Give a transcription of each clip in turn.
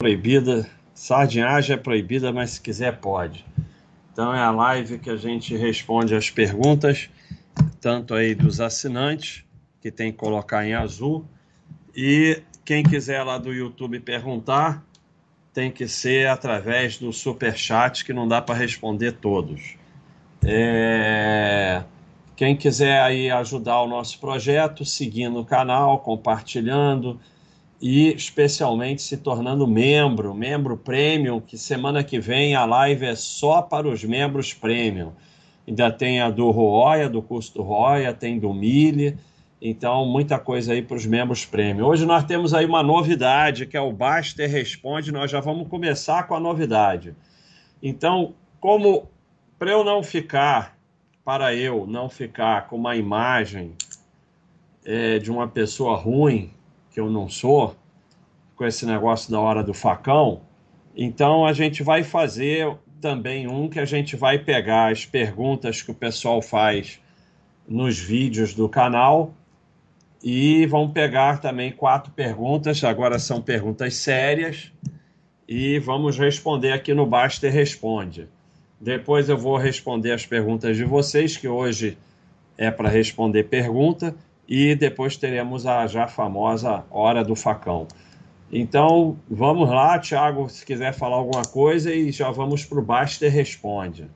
proibida, sardinhagem é proibida, mas se quiser pode. Então é a live que a gente responde as perguntas, tanto aí dos assinantes, que tem que colocar em azul, e quem quiser lá do YouTube perguntar, tem que ser através do super chat, que não dá para responder todos. É... Quem quiser aí ajudar o nosso projeto, seguindo o canal, compartilhando, e especialmente se tornando membro, membro premium, que semana que vem a live é só para os membros premium. Ainda tem a do Roya, do curso do Roya, tem do Mille, então muita coisa aí para os membros premium. Hoje nós temos aí uma novidade, que é o Baster Responde, nós já vamos começar com a novidade. Então, como para eu não ficar, para eu não ficar com uma imagem é, de uma pessoa ruim, que eu não sou, com esse negócio da hora do facão. Então a gente vai fazer também um que a gente vai pegar as perguntas que o pessoal faz nos vídeos do canal e vão pegar também quatro perguntas, agora são perguntas sérias, e vamos responder aqui no Baster Responde. Depois eu vou responder as perguntas de vocês, que hoje é para responder pergunta, e depois teremos a já famosa Hora do Facão. Então, vamos lá, Thiago, se quiser falar alguma coisa e já vamos para o Baster Responde.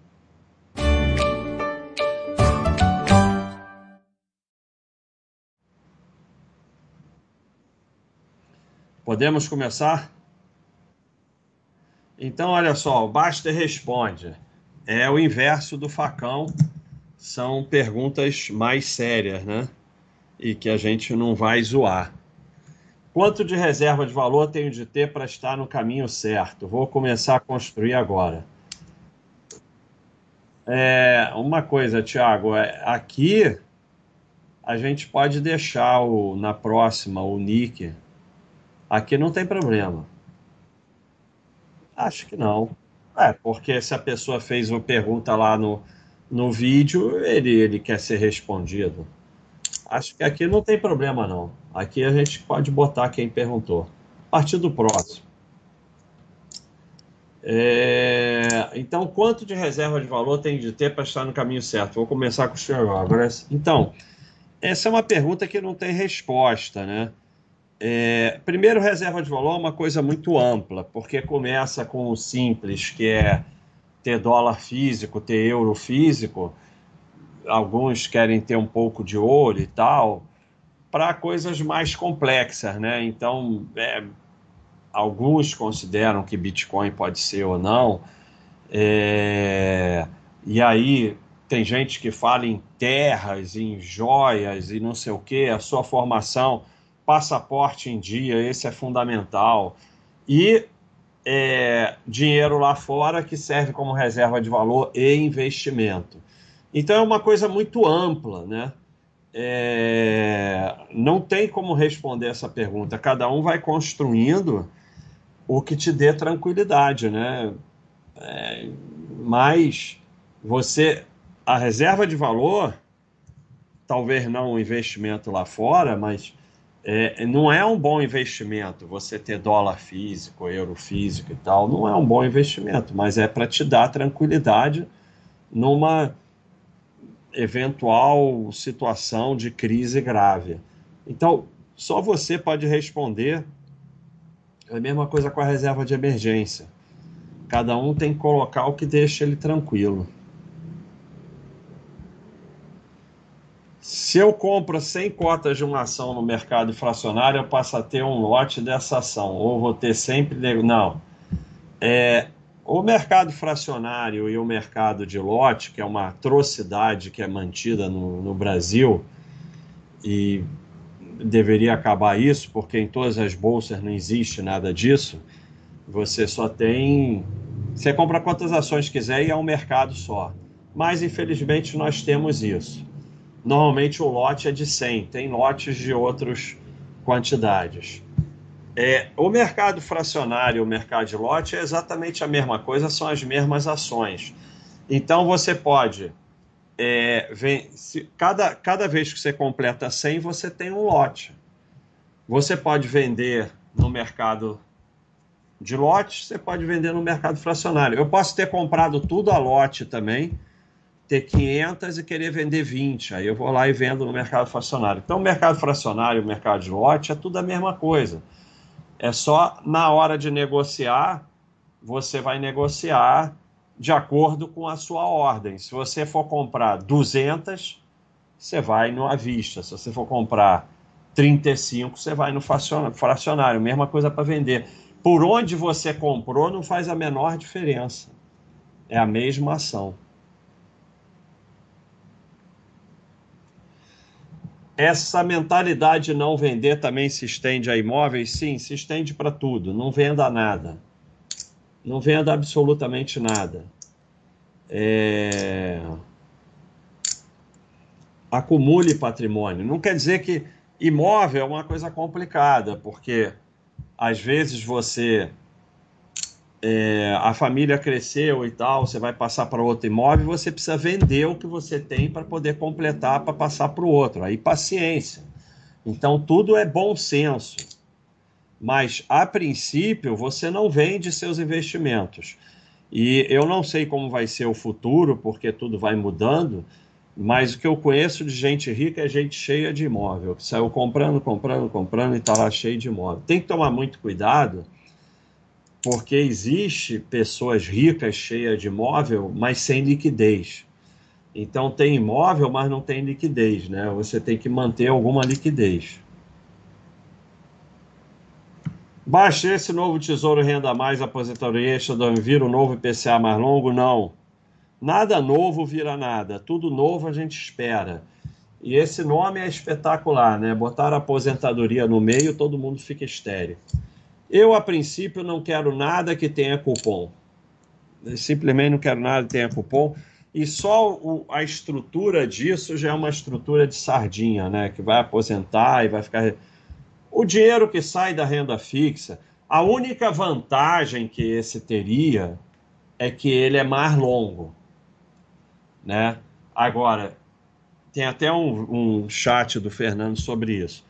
Podemos começar? Então, olha só, o Baster Responde é o inverso do facão, são perguntas mais sérias, né? E que a gente não vai zoar. Quanto de reserva de valor tenho de ter para estar no caminho certo? Vou começar a construir agora. É, uma coisa, Tiago, é, aqui a gente pode deixar o, na próxima o nick. Aqui não tem problema. Acho que não. É, porque se a pessoa fez uma pergunta lá no, no vídeo, ele, ele quer ser respondido. Acho que aqui não tem problema, não. Aqui a gente pode botar quem perguntou. A partir do próximo. É... Então, quanto de reserva de valor tem de ter para estar no caminho certo? Vou começar com o senhor. Então, essa é uma pergunta que não tem resposta, né? É... Primeiro, reserva de valor é uma coisa muito ampla, porque começa com o simples, que é ter dólar físico, ter euro físico, alguns querem ter um pouco de ouro e tal, para coisas mais complexas, né? Então, é, alguns consideram que Bitcoin pode ser ou não, é, e aí tem gente que fala em terras, em joias e não sei o que, a sua formação, passaporte em dia, esse é fundamental. E é, dinheiro lá fora que serve como reserva de valor e investimento. Então é uma coisa muito ampla, né? É... Não tem como responder essa pergunta. Cada um vai construindo o que te dê tranquilidade, né? É... Mas você, a reserva de valor, talvez não um investimento lá fora, mas é, não é um bom investimento você ter dólar físico, euro físico e tal. Não é um bom investimento, mas é para te dar tranquilidade numa eventual situação de crise grave. Então, só você pode responder. É a mesma coisa com a reserva de emergência. Cada um tem que colocar o que deixa ele tranquilo. Se eu compro 100 cotas de uma ação no mercado fracionário, eu passo a ter um lote dessa ação. Ou vou ter sempre. Não. É, o mercado fracionário e o mercado de lote, que é uma atrocidade que é mantida no, no Brasil, e deveria acabar isso, porque em todas as bolsas não existe nada disso. Você só tem. Você compra quantas ações quiser e é um mercado só. Mas, infelizmente, nós temos isso. Normalmente o lote é de 100, tem lotes de outras quantidades. É, o mercado fracionário e o mercado de lote é exatamente a mesma coisa, são as mesmas ações. Então você pode. É, vem, se, cada, cada vez que você completa 100, você tem um lote. Você pode vender no mercado de lotes, você pode vender no mercado fracionário. Eu posso ter comprado tudo a lote também, ter 500 e querer vender 20. Aí eu vou lá e vendo no mercado fracionário. Então, o mercado fracionário e o mercado de lote é tudo a mesma coisa. É só na hora de negociar, você vai negociar de acordo com a sua ordem. Se você for comprar 200, você vai no à vista. Se você for comprar 35, você vai no fracionário. Mesma coisa para vender. Por onde você comprou não faz a menor diferença. É a mesma ação. Essa mentalidade de não vender também se estende a imóveis? Sim, se estende para tudo. Não venda nada. Não venda absolutamente nada. É acumule patrimônio. Não quer dizer que imóvel é uma coisa complicada, porque às vezes você. É, a família cresceu e tal, você vai passar para outro imóvel, você precisa vender o que você tem para poder completar para passar para o outro. Aí paciência. Então tudo é bom senso. Mas a princípio você não vende seus investimentos. E eu não sei como vai ser o futuro, porque tudo vai mudando, mas o que eu conheço de gente rica é gente cheia de imóvel, que saiu comprando, comprando, comprando e está lá cheio de imóvel. Tem que tomar muito cuidado, porque existe pessoas ricas cheias de imóvel, mas sem liquidez. Então tem imóvel, mas não tem liquidez, né? Você tem que manter alguma liquidez. Baixe esse novo Tesouro Renda Mais Aposentadoria Extra Anviro, o novo IPCA mais longo? Não. Nada novo vira nada, tudo novo a gente espera. E esse nome é espetacular, né? Botar aposentadoria no meio, todo mundo fica estéreo. Eu, a princípio, não quero nada que tenha cupom. Simplesmente não quero nada que tenha cupom. E só o, a estrutura disso já é uma estrutura de sardinha, né? Que vai aposentar e vai ficar. O dinheiro que sai da renda fixa, a única vantagem que esse teria é que ele é mais longo né? Agora, tem até um, um chat do Fernando sobre isso.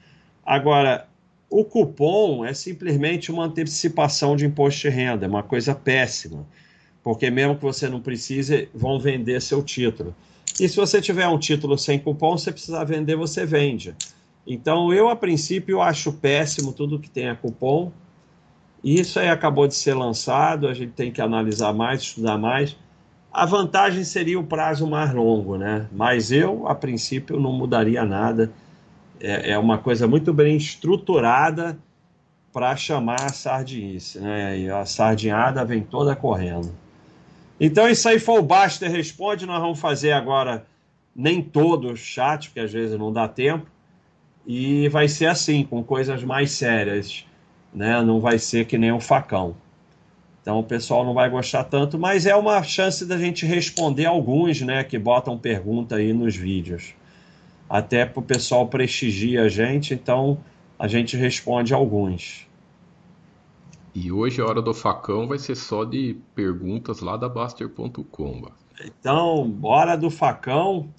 Agora, o cupom é simplesmente uma antecipação de imposto de renda, é uma coisa péssima, porque mesmo que você não precise, vão vender seu título. E se você tiver um título sem cupom, você precisar vender, você vende. Então, eu, a princípio, acho péssimo tudo que tem a cupom. Isso aí acabou de ser lançado, a gente tem que analisar mais, estudar mais. A vantagem seria o prazo mais longo, né? Mas eu, a princípio, não mudaria nada. É, é uma coisa muito bem estruturada para chamar a sardinice, né? E a sardinhada vem toda correndo. Então, isso aí foi o Baster Responde. Nós vamos fazer agora nem todo o chat, porque às vezes não dá tempo. E vai ser assim, com coisas mais sérias, né? Não vai ser que nem o facão. Então o pessoal não vai gostar tanto, mas é uma chance da gente responder alguns, né, que botam pergunta aí nos vídeos. Até para o pessoal prestigiar a gente, então a gente responde alguns. E hoje a hora do facão vai ser só de perguntas lá da Baster.com. Então, hora do facão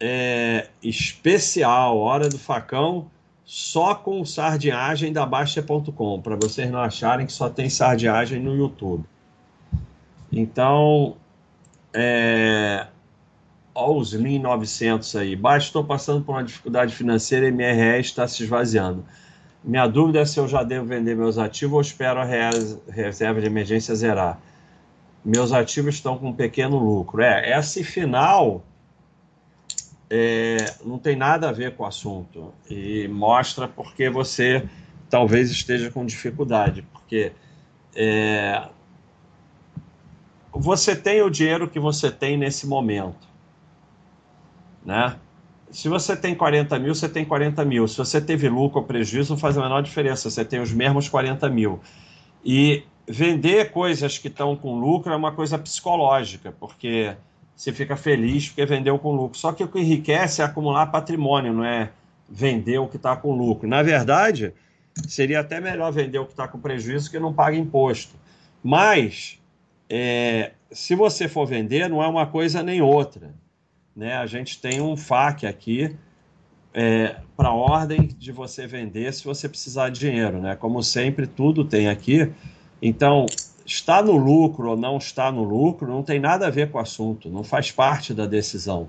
é especial, hora do facão só com sardinhagem da Baixa.com, para vocês não acharem que só tem sardinhagem no YouTube. Então, é... Olha os Lean 900 aí. Baixa, estou passando por uma dificuldade financeira e minha RE está se esvaziando. Minha dúvida é se eu já devo vender meus ativos ou espero a reserva de emergência zerar. Meus ativos estão com um pequeno lucro. É, esse final é, não tem nada a ver com o assunto e mostra porque você talvez esteja com dificuldade, porque é, você tem o dinheiro que você tem nesse momento, né? Se você tem 40 mil, você tem 40 mil. Se você teve lucro ou prejuízo, não faz a menor diferença. Você tem os mesmos 40 mil. E vender coisas que estão com lucro é uma coisa psicológica, porque você fica feliz porque vendeu com lucro. Só que o que enriquece é acumular patrimônio, não é vender o que está com lucro. Na verdade, seria até melhor vender o que está com prejuízo que não paga imposto. Mas, é, se você for vender, não é uma coisa nem outra. Né? A gente tem um FAQ aqui é, para ordem de você vender se você precisar de dinheiro. Né? Como sempre, tudo tem aqui. Então, está no lucro ou não está no lucro não tem nada a ver com o assunto, não faz parte da decisão.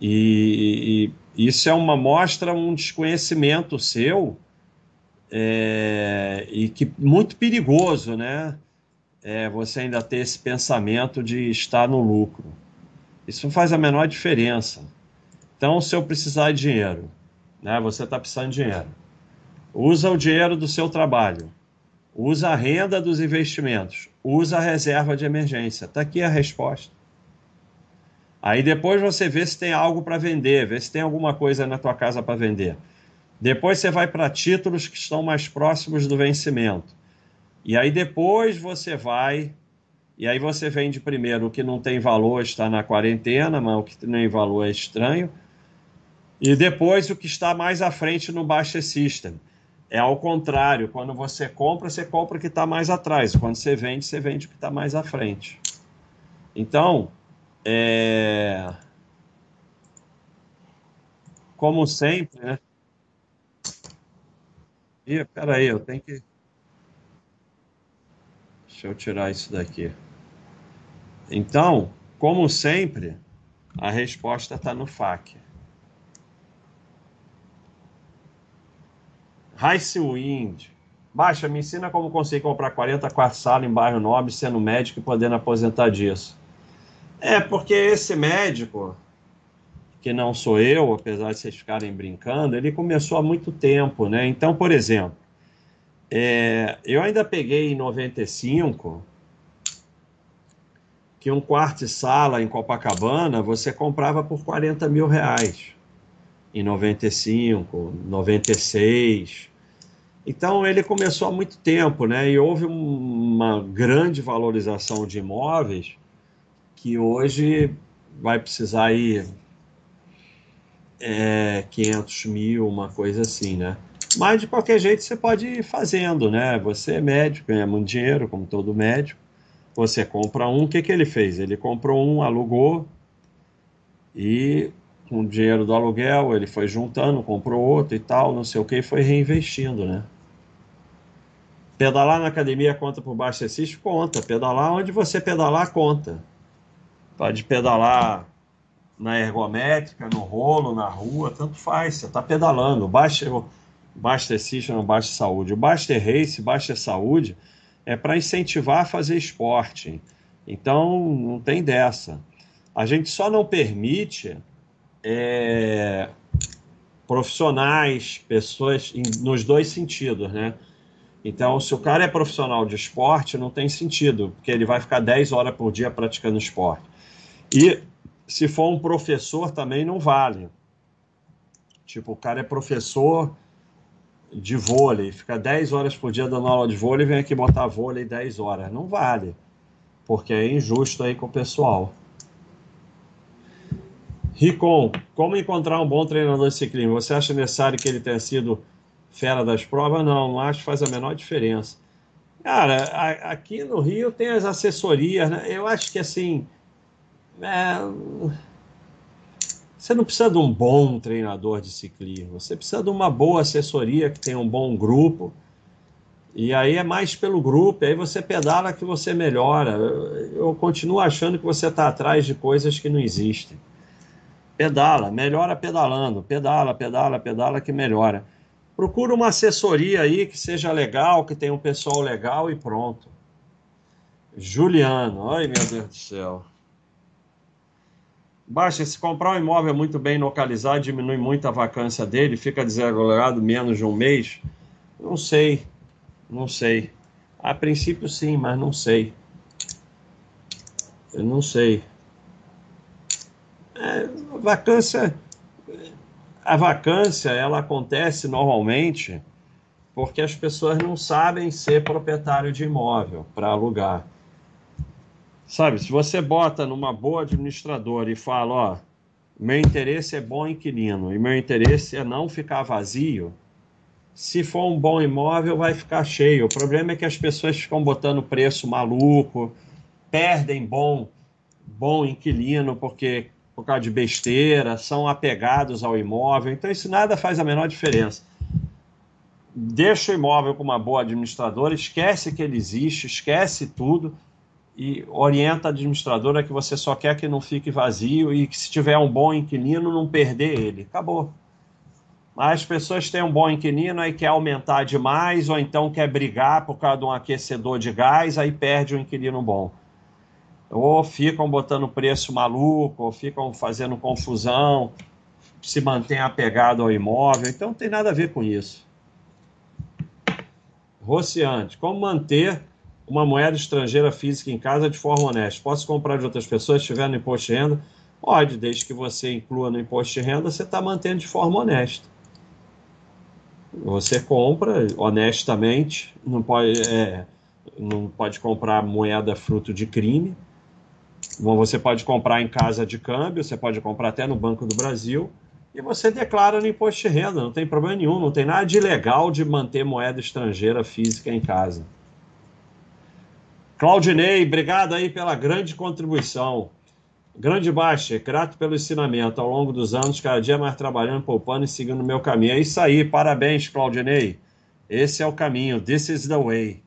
E, e isso é uma mostra um desconhecimento seu é, e que muito perigoso, né? É, você ainda ter esse pensamento de estar no lucro. Isso não faz a menor diferença. Então, se eu precisar de dinheiro, né? Você está precisando de dinheiro. Usa o dinheiro do seu trabalho usa a renda dos investimentos, usa a reserva de emergência. Está aqui a resposta. Aí depois você vê se tem algo para vender, vê se tem alguma coisa na tua casa para vender. Depois você vai para títulos que estão mais próximos do vencimento. E aí depois você vai e aí você vende primeiro o que não tem valor está na quarentena, mas o que tem valor é estranho. E depois o que está mais à frente no Baixa System. É ao contrário, quando você compra, você compra o que está mais atrás. Quando você vende, você vende o que está mais à frente. Então, é... como sempre, né? Ih, peraí, eu tenho que. Deixa eu tirar isso daqui. Então, como sempre, a resposta está no FAQ. Rice Wind. Baixa, me ensina como conseguir comprar 40 quartos sala em bairro nobre, sendo médico e podendo aposentar disso. É, porque esse médico, que não sou eu, apesar de vocês ficarem brincando, ele começou há muito tempo, né? Então, por exemplo, é, eu ainda peguei em 95 que um quarto e sala em Copacabana você comprava por 40 mil reais. Em 95, 96. Então ele começou há muito tempo, né? E houve uma grande valorização de imóveis que hoje vai precisar ir é, 500 mil, uma coisa assim, né? Mas de qualquer jeito você pode ir fazendo, né? Você é médico, ganha muito dinheiro, como todo médico. Você compra um, o que, que ele fez? Ele comprou um, alugou e com o dinheiro do aluguel, ele foi juntando, comprou outro e tal, não sei o que, e foi reinvestindo, né? Pedalar na academia conta por baixo exercício? Conta. Pedalar onde você pedalar, conta. Pode pedalar na ergométrica, no rolo, na rua, tanto faz. Você está pedalando. Baixa, baixa exercício não baixa saúde. O baixa race, baixa saúde é para incentivar a fazer esporte. Então, não tem dessa. A gente só não permite é, profissionais, pessoas em, nos dois sentidos, né? Então, se o cara é profissional de esporte, não tem sentido, porque ele vai ficar 10 horas por dia praticando esporte. E se for um professor, também não vale. Tipo, o cara é professor de vôlei, fica 10 horas por dia dando aula de vôlei vem aqui botar vôlei 10 horas. Não vale, porque é injusto aí com o pessoal. Ricom, como encontrar um bom treinador de ciclismo? Você acha necessário que ele tenha sido fera das provas? Não, não acho que faz a menor diferença. Cara, a, aqui no Rio tem as assessorias, né? Eu acho que assim. É... Você não precisa de um bom treinador de ciclismo, você precisa de uma boa assessoria que tenha um bom grupo. E aí é mais pelo grupo, aí você pedala que você melhora. Eu continuo achando que você está atrás de coisas que não existem. Pedala, melhora pedalando, pedala, pedala, pedala que melhora. Procura uma assessoria aí que seja legal, que tenha um pessoal legal e pronto. Juliano, ai meu Deus do céu. Baixa, se comprar um imóvel muito bem localizado, diminui muito a vacância dele, fica desregulado menos de um mês? Não sei, não sei. A princípio sim, mas não sei. Eu não sei. É, vacância, a vacância ela acontece normalmente porque as pessoas não sabem ser proprietário de imóvel para alugar. Sabe, se você bota numa boa administradora e fala, ó, meu interesse é bom inquilino e meu interesse é não ficar vazio, se for um bom imóvel vai ficar cheio. O problema é que as pessoas ficam botando preço maluco, perdem bom bom inquilino porque por causa de besteira, são apegados ao imóvel. Então, isso nada faz a menor diferença. deixa o imóvel com uma boa administradora, esquece que ele existe, esquece tudo e orienta a administradora que você só quer que não fique vazio e que se tiver um bom inquilino não perder ele. Acabou. Mas as pessoas têm um bom inquilino e quer aumentar demais ou então quer brigar por causa de um aquecedor de gás, aí perde um inquilino bom. Ou ficam botando preço maluco, ou ficam fazendo confusão, se mantém apegado ao imóvel. Então não tem nada a ver com isso. Rociante, como manter uma moeda estrangeira física em casa de forma honesta? Posso comprar de outras pessoas se estiver no imposto de renda? Pode, desde que você inclua no imposto de renda, você está mantendo de forma honesta. Você compra honestamente, não pode, é, não pode comprar moeda fruto de crime. Bom, você pode comprar em casa de câmbio, você pode comprar até no Banco do Brasil e você declara no imposto de renda, não tem problema nenhum, não tem nada de legal de manter moeda estrangeira física em casa. Claudinei, obrigado aí pela grande contribuição. Grande Baixa, grato pelo ensinamento ao longo dos anos, cada dia mais trabalhando, poupando e seguindo o meu caminho. É isso aí, parabéns, Claudinei. Esse é o caminho, this is the way.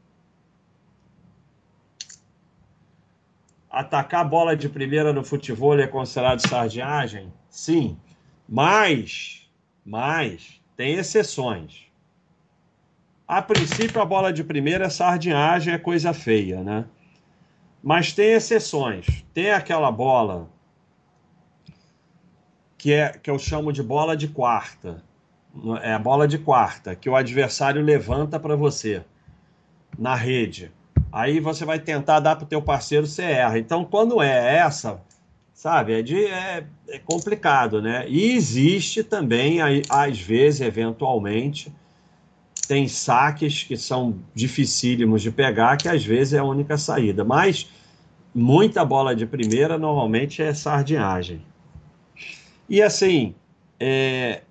Atacar bola de primeira no futebol é considerado sardinhagem? Sim. Mas, mas, tem exceções. A princípio, a bola de primeira, sardinhagem é coisa feia, né? Mas tem exceções. Tem aquela bola que, é, que eu chamo de bola de quarta. É a bola de quarta, que o adversário levanta para você na rede. Aí você vai tentar dar para o teu parceiro, você erra. Então, quando é essa, sabe? É, de, é, é complicado, né? E existe também, às vezes, eventualmente, tem saques que são dificílimos de pegar, que às vezes é a única saída. Mas muita bola de primeira normalmente é sardinhagem. E assim, é,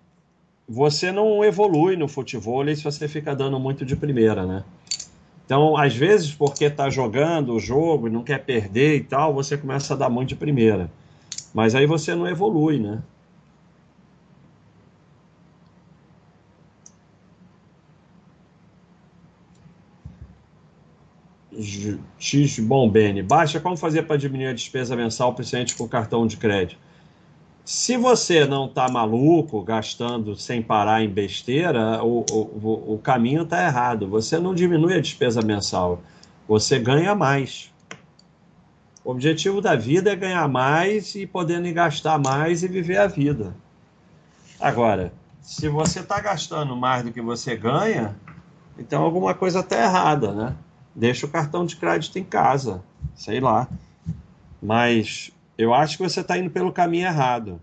você não evolui no futebol se você fica dando muito de primeira, né? Então, às vezes, porque está jogando o jogo e não quer perder e tal, você começa a dar muito de primeira. Mas aí você não evolui, né? X Bombene. Baixa como fazer para diminuir a despesa mensal, principalmente com cartão de crédito. Se você não está maluco, gastando sem parar em besteira, o, o, o caminho está errado. Você não diminui a despesa mensal, você ganha mais. O objetivo da vida é ganhar mais e podendo gastar mais e viver a vida. Agora, se você está gastando mais do que você ganha, então alguma coisa está errada, né? Deixa o cartão de crédito em casa, sei lá. Mas eu acho que você está indo pelo caminho errado.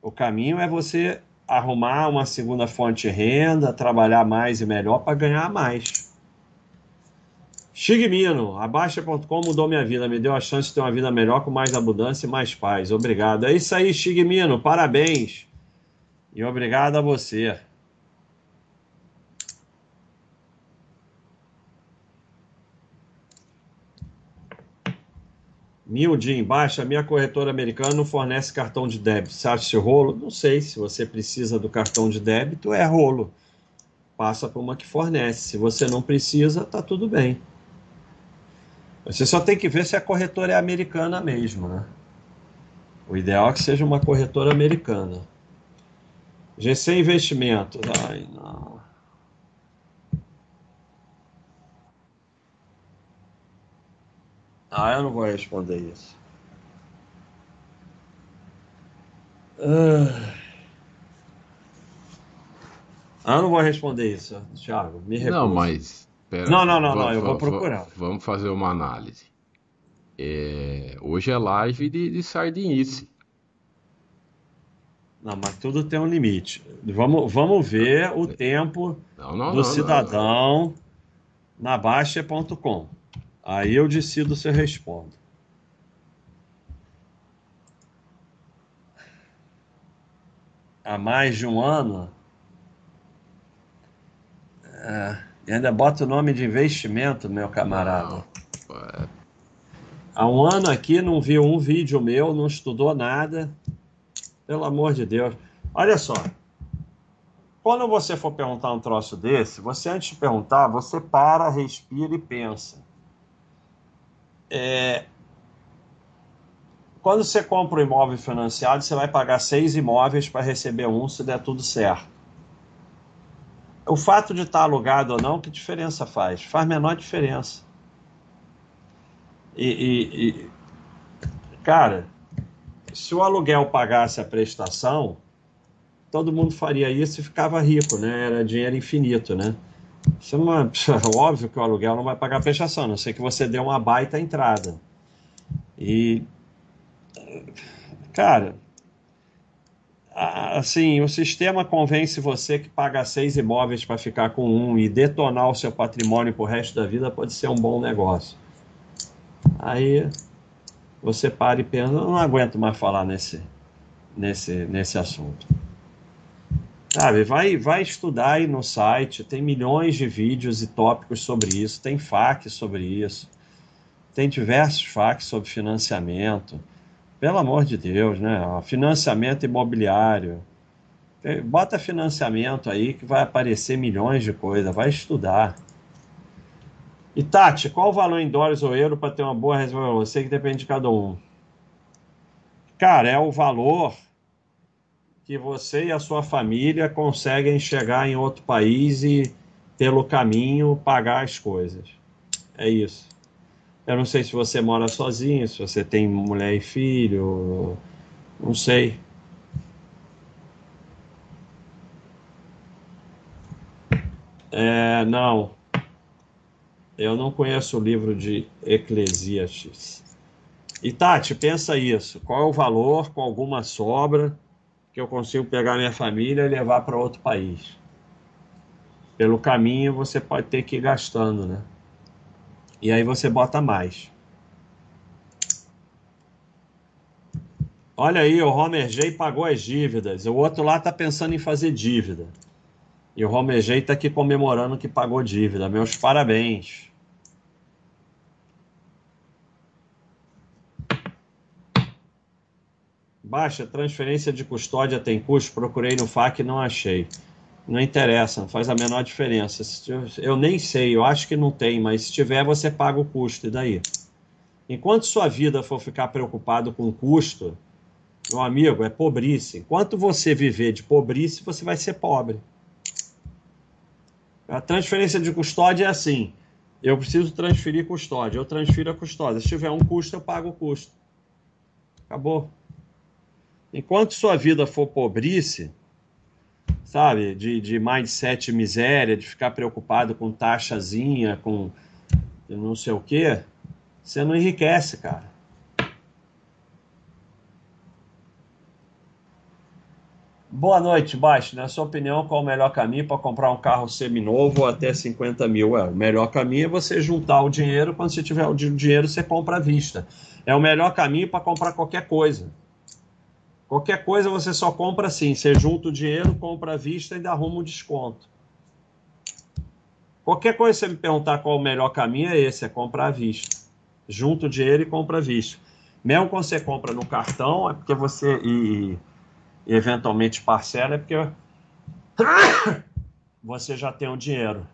O caminho é você arrumar uma segunda fonte de renda, trabalhar mais e melhor para ganhar mais. Shigmino, abaixa.com mudou minha vida, me deu a chance de ter uma vida melhor com mais abundância e mais paz. Obrigado. É isso aí, Shigmino, parabéns. E obrigado a você. Nildin, baixa, minha corretora americana não fornece cartão de débito. Você acha rolo? Não sei. Se você precisa do cartão de débito, é rolo. Passa para uma que fornece. Se você não precisa, tá tudo bem. Você só tem que ver se a corretora é americana mesmo, né? O ideal é que seja uma corretora americana. GC Investimentos. Ai, não. Ah, eu não vou responder isso. Ah, ah eu não vou responder isso, Thiago. Me recuso. Não, mas. Pera, não, não, não, não, eu vou procurar. Vamos fazer uma análise. É, hoje é live de, de sardinice. Não, mas tudo tem um limite. Vamos, vamos ver o tempo não, não, do não, cidadão na Baixa.com. Aí eu decido se eu respondo. Há mais de um ano. É, e ainda bota o nome de investimento, meu camarada. Há um ano aqui não viu um vídeo meu, não estudou nada. Pelo amor de Deus. Olha só. quando você for perguntar um troço desse, você antes de perguntar, você para, respira e pensa. É... Quando você compra um imóvel financiado, você vai pagar seis imóveis para receber um se der tudo certo. O fato de estar alugado ou não, que diferença faz? Faz menor diferença. E, e, e, cara, se o aluguel pagasse a prestação, todo mundo faria isso e ficava rico, né? Era dinheiro infinito, né? Isso não é, óbvio que o aluguel não vai pagar a prestação, a não ser que você dê uma baita entrada. E, cara, assim, o sistema convence você que pagar seis imóveis para ficar com um e detonar o seu patrimônio para o resto da vida pode ser um bom negócio. Aí você para e pensa, não aguento mais falar nesse, nesse, nesse assunto. Sabe, vai, vai estudar aí no site, tem milhões de vídeos e tópicos sobre isso, tem FAQ sobre isso, tem diversos FAQs sobre financiamento. Pelo amor de Deus, né? Financiamento imobiliário. Bota financiamento aí que vai aparecer milhões de coisas, vai estudar. E Tati, qual o valor em dólares ou euro para ter uma boa reserva? Você que depende de cada um. Cara, é o valor que você e a sua família conseguem chegar em outro país e, pelo caminho, pagar as coisas. É isso. Eu não sei se você mora sozinho, se você tem mulher e filho, não sei. É, não. Eu não conheço o livro de Eclesiastes. E Tati, pensa isso. Qual é o valor com alguma sobra que eu consigo pegar minha família e levar para outro país? Pelo caminho você pode ter que ir gastando, né? E aí você bota mais. Olha aí, o Homer J pagou as dívidas. O outro lá tá pensando em fazer dívida. E o Homer J tá aqui comemorando que pagou dívida. Meus parabéns. Baixa, transferência de custódia tem custo? Procurei no FAQ e não achei. Não interessa, não faz a menor diferença. Eu nem sei, eu acho que não tem, mas se tiver, você paga o custo, e daí? Enquanto sua vida for ficar preocupado com o custo, meu amigo, é pobrice. Enquanto você viver de pobrice, você vai ser pobre. A transferência de custódia é assim: eu preciso transferir custódia, eu transfiro a custódia. Se tiver um custo, eu pago o custo. Acabou. Enquanto sua vida for pobrice, sabe? De, de mindset miséria, de ficar preocupado com taxazinha, com não sei o quê, você não enriquece, cara. Boa noite, Baixo. Na sua opinião, qual o melhor caminho para comprar um carro seminovo até 50 mil? É, o melhor caminho é você juntar o dinheiro. Quando você tiver o dinheiro, você compra à vista. É o melhor caminho para comprar qualquer coisa. Qualquer coisa você só compra assim. Você junta o dinheiro, compra à vista e dá rumo um desconto. Qualquer coisa você me perguntar qual o melhor caminho é esse, é comprar à vista. Junta o dinheiro e compra à vista. Mesmo quando você compra no cartão, é porque você. E, e eventualmente parcela, é porque você já tem o dinheiro.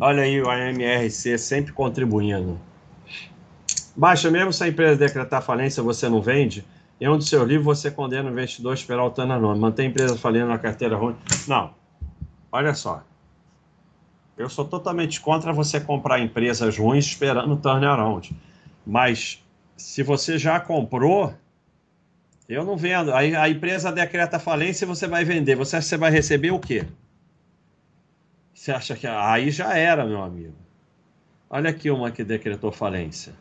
Olha aí o AMRC sempre contribuindo. Baixa, mesmo se a empresa decretar falência, você não vende. Em um dos seus livros, você condena o investidor a esperar o turnaround. Mantém a empresa falindo na carteira ruim. Não. Olha só. Eu sou totalmente contra você comprar empresas ruins esperando o turnaround. Mas se você já comprou, eu não vendo. Aí a empresa decreta falência e você vai vender. Você acha que você vai receber o quê? Você acha que aí já era, meu amigo? Olha aqui uma que decretou falência.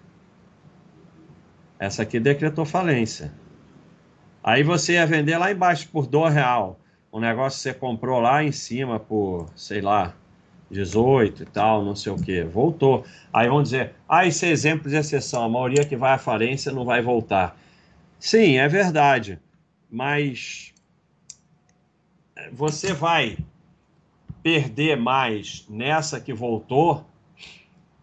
Essa aqui decretou falência. Aí você ia vender lá embaixo por dois real. O negócio que você comprou lá em cima por, sei lá, 18 e tal, não sei o que. Voltou. Aí vão dizer, ah, esse é exemplo de exceção. A maioria que vai à falência não vai voltar. Sim, é verdade. Mas você vai perder mais nessa que voltou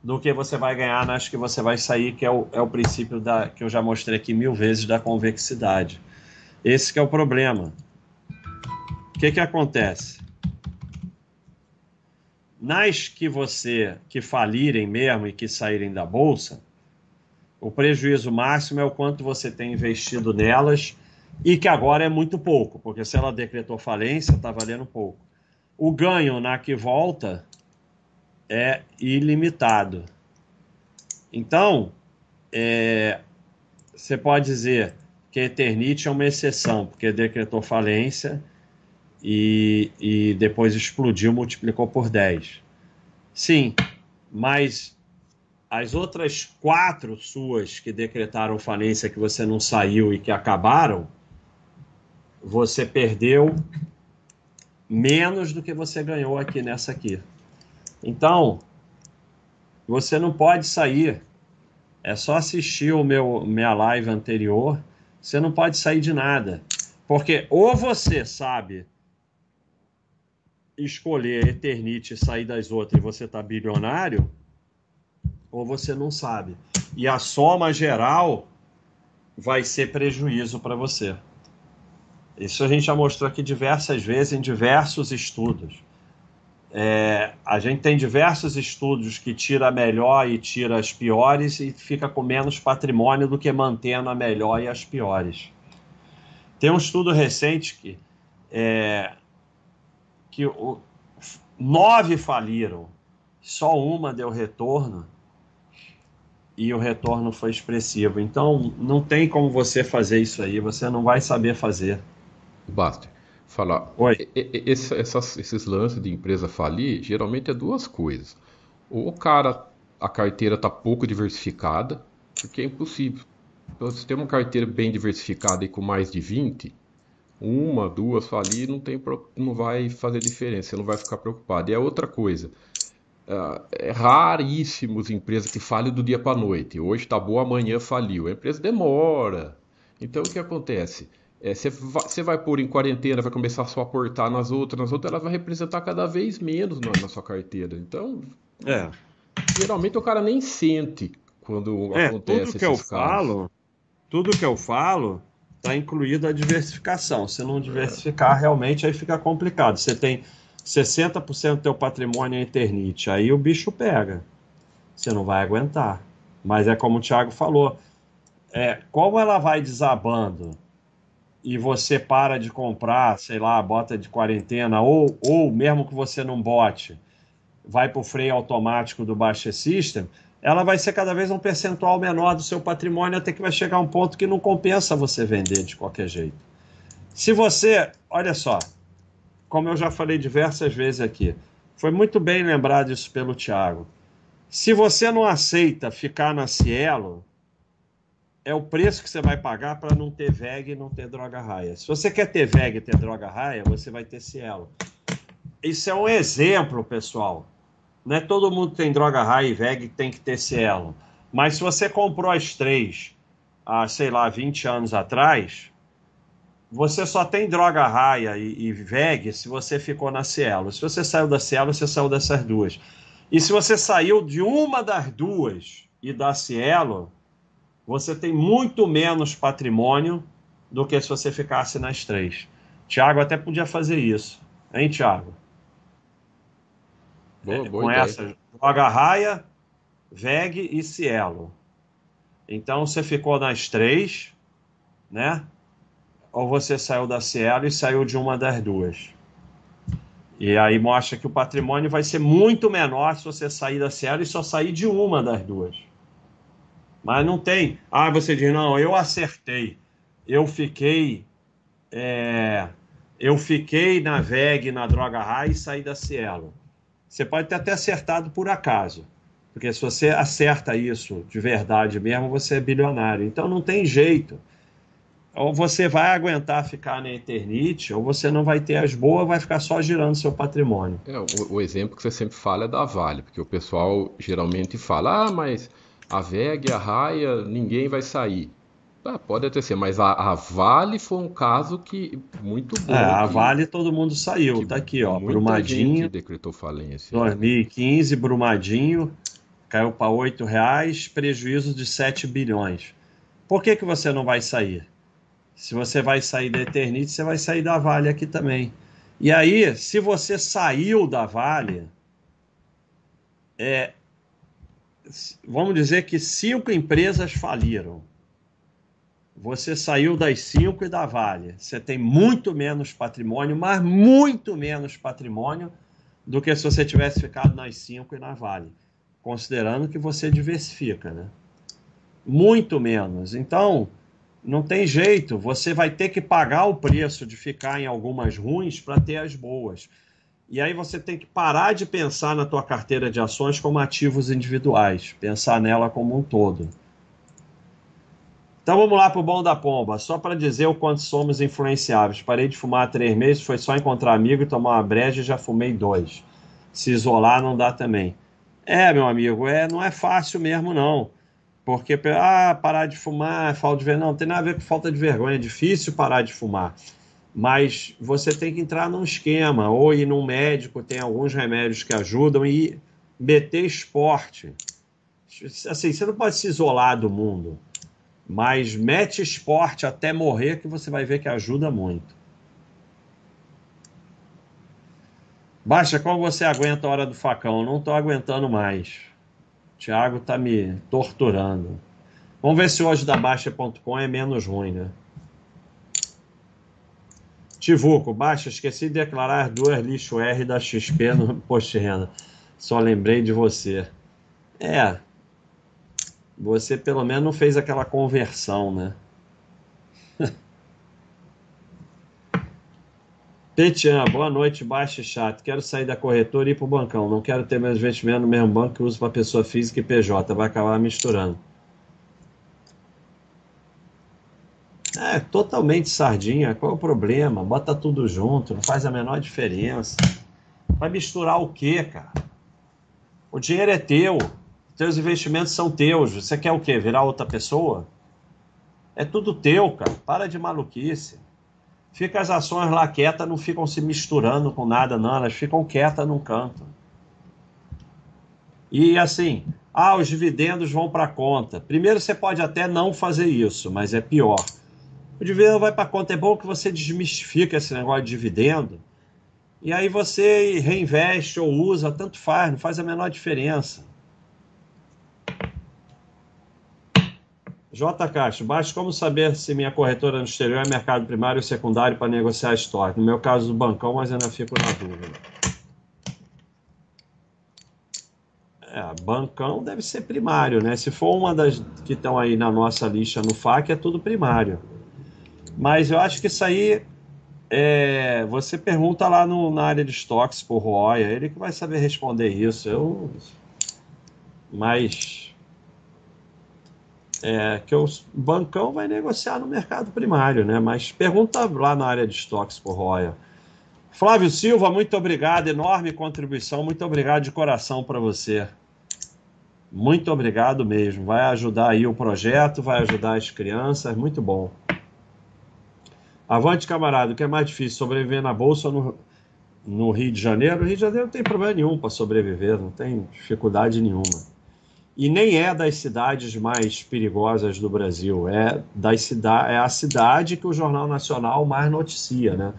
do que você vai ganhar nas que você vai sair, que é o, é o princípio da, que eu já mostrei aqui mil vezes da convexidade. Esse é o problema. O que, que acontece? Nas que você que falirem mesmo e que saírem da bolsa, o prejuízo máximo é o quanto você tem investido nelas e que agora é muito pouco, porque se ela decretou falência, está valendo pouco. O ganho na que volta é ilimitado. Então, é, você pode dizer que a Eternite é uma exceção, porque decretou falência e, e depois explodiu, multiplicou por 10. Sim, mas as outras quatro suas que decretaram falência que você não saiu e que acabaram, você perdeu menos do que você ganhou aqui nessa aqui. Então, você não pode sair. É só assistir o meu minha live anterior. Você não pode sair de nada. Porque ou você sabe escolher Eternite e sair das outras e você tá bilionário, ou você não sabe. E a soma geral vai ser prejuízo para você. Isso a gente já mostrou aqui diversas vezes em diversos estudos. É, a gente tem diversos estudos que tira a melhor e tira as piores e fica com menos patrimônio do que mantendo a melhor e as piores. Tem um estudo recente que, é, que o, nove faliram, só uma deu retorno e o retorno foi expressivo. Então não tem como você fazer isso aí, você não vai saber fazer. Basta falar. Oi. Esse, essas, esses lances de empresa falir, geralmente é duas coisas. Ou o cara, a carteira está pouco diversificada, porque é impossível. Então, se tem uma carteira bem diversificada e com mais de 20, uma, duas falir, não, tem, não vai fazer diferença, você não vai ficar preocupado. E a outra coisa, uh, é raríssimos empresas que falham do dia para a noite. Hoje está boa, amanhã faliu. A empresa demora. Então, o que acontece? Você é, vai, vai pôr em quarentena, vai começar só a aportar nas outras, nas outras, ela vai representar cada vez menos na, na sua carteira. Então, é. geralmente o cara nem sente quando é, acontece tudo que eu casos. falo, tudo que eu falo está incluído a diversificação. Se não diversificar, é. realmente aí fica complicado. Você tem 60% do teu patrimônio em Eternite, aí o bicho pega. Você não vai aguentar. Mas é como o Thiago falou, é, como ela vai desabando e você para de comprar, sei lá, bota de quarentena, ou, ou mesmo que você não bote, vai para o freio automático do Baixa System, ela vai ser cada vez um percentual menor do seu patrimônio, até que vai chegar um ponto que não compensa você vender de qualquer jeito. Se você, olha só, como eu já falei diversas vezes aqui, foi muito bem lembrado isso pelo Tiago. Se você não aceita ficar na Cielo, é o preço que você vai pagar para não ter VEG e não ter droga raia. Se você quer ter VEG e ter droga raia, você vai ter Cielo. Isso é um exemplo, pessoal. Não é todo mundo que tem droga raia e VEG tem que ter Cielo. Mas se você comprou as três há, sei lá, 20 anos atrás, você só tem droga raia e, e VEG se você ficou na Cielo. Se você saiu da Cielo, você saiu dessas duas. E se você saiu de uma das duas e da Cielo, você tem muito menos patrimônio do que se você ficasse nas três. Tiago até podia fazer isso. Hein, Tiago? Boa, boa Com ideia. essa, joga raia, VEG e Cielo. Então você ficou nas três, né? Ou você saiu da Cielo e saiu de uma das duas. E aí mostra que o patrimônio vai ser muito menor se você sair da Cielo e só sair de uma das duas. Mas não tem. Ah, você diz, não, eu acertei. Eu fiquei. É, eu fiquei na VEG, na Droga High e saí da Cielo. Você pode ter até acertado por acaso. Porque se você acerta isso de verdade mesmo, você é bilionário. Então não tem jeito. Ou você vai aguentar ficar na Eternite, ou você não vai ter as boas, vai ficar só girando seu patrimônio. É, o, o exemplo que você sempre fala é da Vale, porque o pessoal geralmente fala, ah, mas a VEG, a Raia, ninguém vai sair. Ah, pode até ser, mas a, a, Vale foi um caso que muito bom. É, a que, Vale todo mundo saiu, tá aqui, ó, Brumadinho. decretou falência. 2015, Brumadinho, caiu para R$ reais, prejuízo de 7 bilhões. Por que, que você não vai sair? Se você vai sair da Eternite, você vai sair da Vale aqui também. E aí, se você saiu da Vale, é, vamos dizer que cinco empresas faliram. Você saiu das cinco e da Vale. Você tem muito menos patrimônio, mas muito menos patrimônio do que se você tivesse ficado nas cinco e na Vale, considerando que você diversifica, né? Muito menos. Então, não tem jeito. Você vai ter que pagar o preço de ficar em algumas ruins para ter as boas. E aí você tem que parar de pensar na tua carteira de ações como ativos individuais, pensar nela como um todo. Então vamos lá para o bom da pomba. Só para dizer o quanto somos influenciáveis. Parei de fumar há três meses, foi só encontrar amigo e tomar uma breja e já fumei dois. Se isolar não dá também. É, meu amigo, é, não é fácil mesmo não. Porque, ah, parar de fumar, falta de vergonha. Não, tem nada a ver com falta de vergonha. É difícil parar de fumar mas você tem que entrar num esquema, ou ir num médico, tem alguns remédios que ajudam, e meter esporte. Assim, você não pode se isolar do mundo, mas mete esporte até morrer que você vai ver que ajuda muito. Baixa, como você aguenta a hora do facão? Não estou aguentando mais. O Thiago está me torturando. Vamos ver se hoje da Baixa.com é menos ruim, né? Tivuco, baixa, esqueci de declarar duas lixo R da XP no post renda. Só lembrei de você. É. Você pelo menos não fez aquela conversão, né? Petian, boa noite, baixa e chato. Quero sair da corretora e ir para o bancão. Não quero ter meus investimentos no mesmo banco que uso para pessoa física e PJ. Vai acabar misturando. É, totalmente sardinha. Qual é o problema? Bota tudo junto, não faz a menor diferença. Vai misturar o quê, cara? O dinheiro é teu. Teus investimentos são teus. Você quer o quê? Virar outra pessoa? É tudo teu, cara. Para de maluquice. Fica as ações lá quietas, não ficam se misturando com nada, não. Elas ficam quietas num canto. E assim, ah, os dividendos vão para conta. Primeiro, você pode até não fazer isso, mas é pior o dividendo vai para conta. É bom que você desmistifica esse negócio de dividendo. E aí você reinveste ou usa, tanto faz, não faz a menor diferença. J. Castro, basta como saber se minha corretora no exterior é mercado primário ou secundário para negociar estoque. No meu caso do bancão, mas ainda fico na dúvida. É, bancão deve ser primário, né? Se for uma das que estão aí na nossa lista no FAC, é tudo primário. Mas eu acho que isso aí é, você pergunta lá no, na área de estoques por Roya, ele que vai saber responder isso. Eu, mas é, que o bancão vai negociar no mercado primário, né? Mas pergunta lá na área de estoques por Roya. Flávio Silva, muito obrigado, enorme contribuição, muito obrigado de coração para você. Muito obrigado mesmo. Vai ajudar aí o projeto, vai ajudar as crianças, muito bom. Avante, camarada, o que é mais difícil, sobreviver na Bolsa ou no, no Rio de Janeiro? No Rio de Janeiro não tem problema nenhum para sobreviver, não tem dificuldade nenhuma. E nem é das cidades mais perigosas do Brasil, é, das cida é a cidade que o Jornal Nacional mais noticia, né?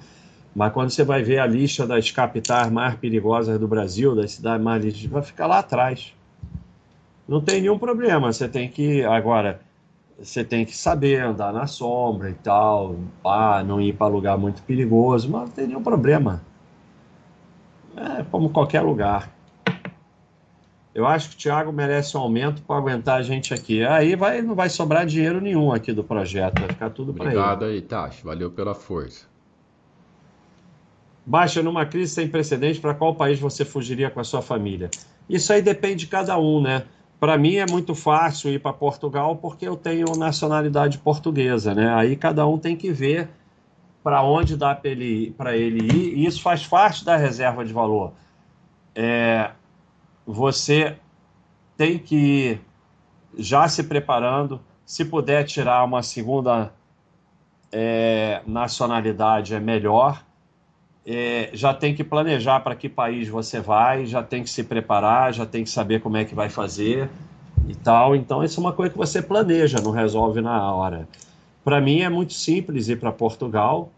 Mas quando você vai ver a lista das capitais mais perigosas do Brasil, das cidades mais vai ficar lá atrás. Não tem nenhum problema. Você tem que agora você tem que saber andar na sombra e tal, ah, não ir para lugar muito perigoso, mas não tem nenhum problema. É como qualquer lugar. Eu acho que o Thiago merece um aumento para aguentar a gente aqui. Aí vai, não vai sobrar dinheiro nenhum aqui do projeto, vai ficar tudo para ele. Obrigado aí, Tacho. Valeu pela força. Baixa numa crise sem precedentes, para qual país você fugiria com a sua família? Isso aí depende de cada um, né? Para mim é muito fácil ir para Portugal porque eu tenho nacionalidade portuguesa, né? Aí cada um tem que ver para onde dá para ele, ele ir, e isso faz parte da reserva de valor. É, você tem que ir já se preparando, se puder tirar uma segunda é, nacionalidade é melhor, é, já tem que planejar para que país você vai, já tem que se preparar, já tem que saber como é que vai fazer e tal. Então, isso é uma coisa que você planeja, não resolve na hora. Para mim é muito simples ir para Portugal,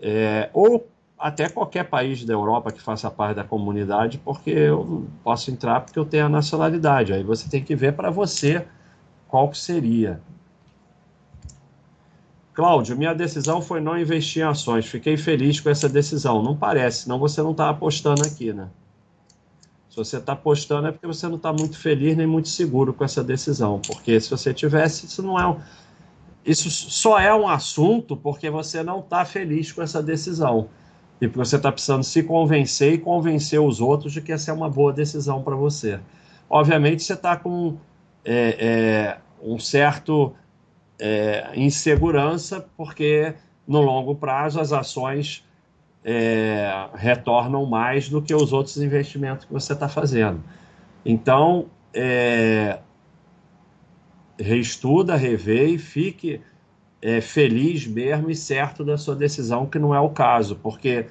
é, ou até qualquer país da Europa que faça parte da comunidade, porque eu posso entrar porque eu tenho a nacionalidade. Aí você tem que ver para você qual que seria. Cláudio, minha decisão foi não investir em ações. Fiquei feliz com essa decisão. Não parece, senão você não está apostando aqui, né? Se você está apostando é porque você não está muito feliz nem muito seguro com essa decisão. Porque se você tivesse, isso não é um... Isso só é um assunto porque você não está feliz com essa decisão. E porque você está precisando se convencer e convencer os outros de que essa é uma boa decisão para você. Obviamente, você está com é, é, um certo é, insegurança, porque no longo prazo as ações é, retornam mais do que os outros investimentos que você está fazendo. Então, é, reestuda, revê e fique é, feliz mesmo e certo da sua decisão, que não é o caso, porque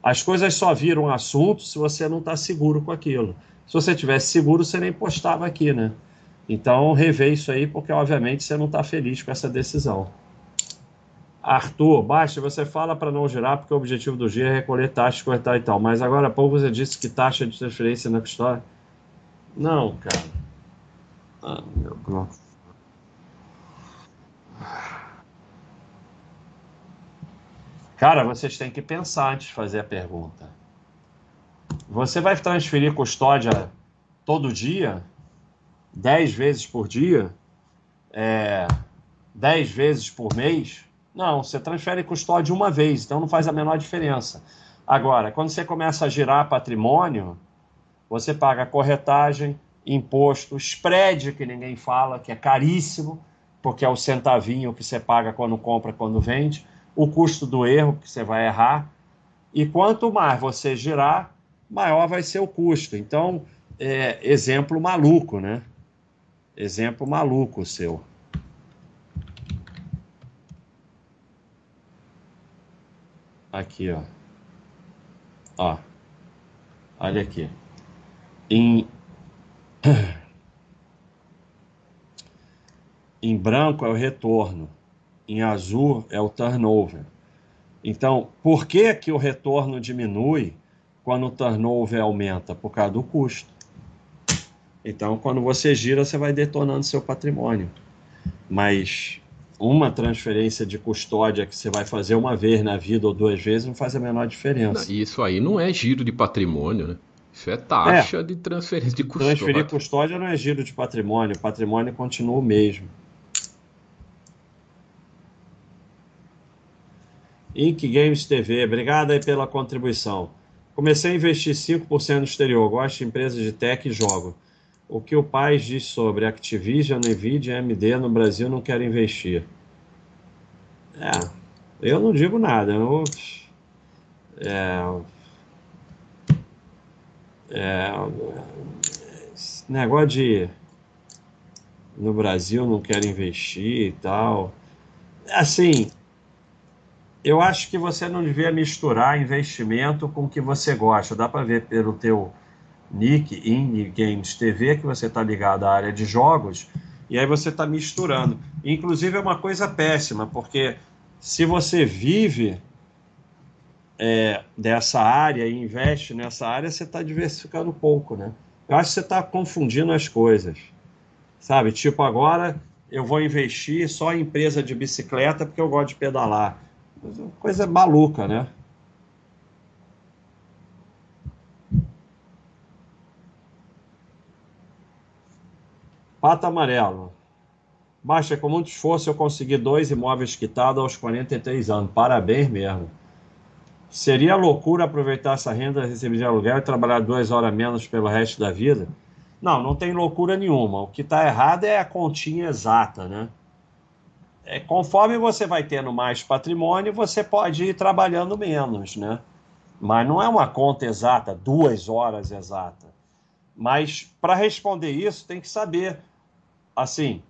as coisas só viram assunto se você não está seguro com aquilo. Se você tivesse seguro, você nem postava aqui, né? Então, rever isso aí, porque obviamente você não está feliz com essa decisão. Arthur, baixa, você fala para não girar, porque o objetivo do giro é recolher taxas, cortar e tal. Mas agora há pouco você disse que taxa de transferência na custódia. Não, cara. Ah, meu Deus. Cara, vocês têm que pensar antes de fazer a pergunta. Você vai transferir custódia todo dia? 10 vezes por dia, é, 10 vezes por mês. Não, você transfere custódia uma vez, então não faz a menor diferença. Agora, quando você começa a girar patrimônio, você paga corretagem, imposto, spread, que ninguém fala, que é caríssimo, porque é o centavinho que você paga quando compra, quando vende, o custo do erro, que você vai errar, e quanto mais você girar, maior vai ser o custo. Então, é, exemplo maluco, né? Exemplo maluco seu. Aqui, ó. Ó. Olha aqui. Em em branco é o retorno, em azul é o turnover. Então, por que que o retorno diminui quando o turnover aumenta? Por causa do custo. Então, quando você gira, você vai detonando seu patrimônio. Mas uma transferência de custódia que você vai fazer uma vez na vida ou duas vezes não faz a menor diferença. Isso aí não é giro de patrimônio, né? Isso é taxa é. de transferência de custódia. Transferir custódia não é giro de patrimônio, o patrimônio continua o mesmo. Ink Games TV, obrigado aí pela contribuição. Comecei a investir 5% no exterior, gosto de empresas de tech e jogo o que o pai diz sobre Activision, Nvidia e AMD no Brasil não querem investir. É, eu não digo nada. Eu, é, é, negócio de no Brasil não querem investir e tal. Assim, eu acho que você não devia misturar investimento com o que você gosta. Dá para ver pelo teu Nick Indie Games TV, que você está ligado à área de jogos, e aí você está misturando. Inclusive é uma coisa péssima, porque se você vive é, dessa área e investe nessa área, você está diversificando pouco, né? Eu acho que você está confundindo as coisas, sabe? Tipo, agora eu vou investir só em empresa de bicicleta porque eu gosto de pedalar. Coisa maluca, né? Pata amarelo. Baixa, com muito esforço eu consegui dois imóveis quitados aos 43 anos. Parabéns mesmo. Seria loucura aproveitar essa renda recebida de aluguel e trabalhar duas horas menos pelo resto da vida? Não, não tem loucura nenhuma. O que está errado é a continha exata, né? É, conforme você vai tendo mais patrimônio, você pode ir trabalhando menos, né? Mas não é uma conta exata, duas horas exata. Mas para responder isso, tem que saber assim,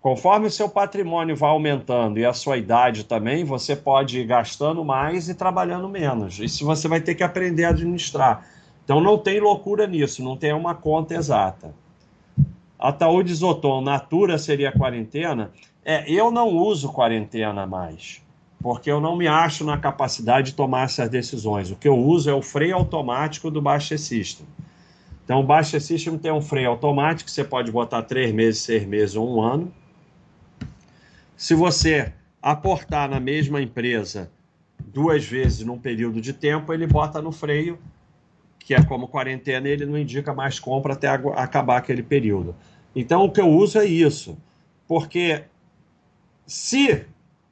conforme o seu patrimônio vai aumentando e a sua idade também, você pode ir gastando mais e trabalhando menos. Isso você vai ter que aprender a administrar. Então não tem loucura nisso, não tem uma conta exata. Ataúde Zoton, Natura seria quarentena? É, eu não uso quarentena mais, porque eu não me acho na capacidade de tomar essas decisões. O que eu uso é o freio automático do Baixa System. Então, o Baixa System tem um freio automático, você pode botar três meses, seis meses ou um ano. Se você aportar na mesma empresa duas vezes num período de tempo, ele bota no freio, que é como quarentena, ele não indica mais compra até acabar aquele período. Então, o que eu uso é isso, porque se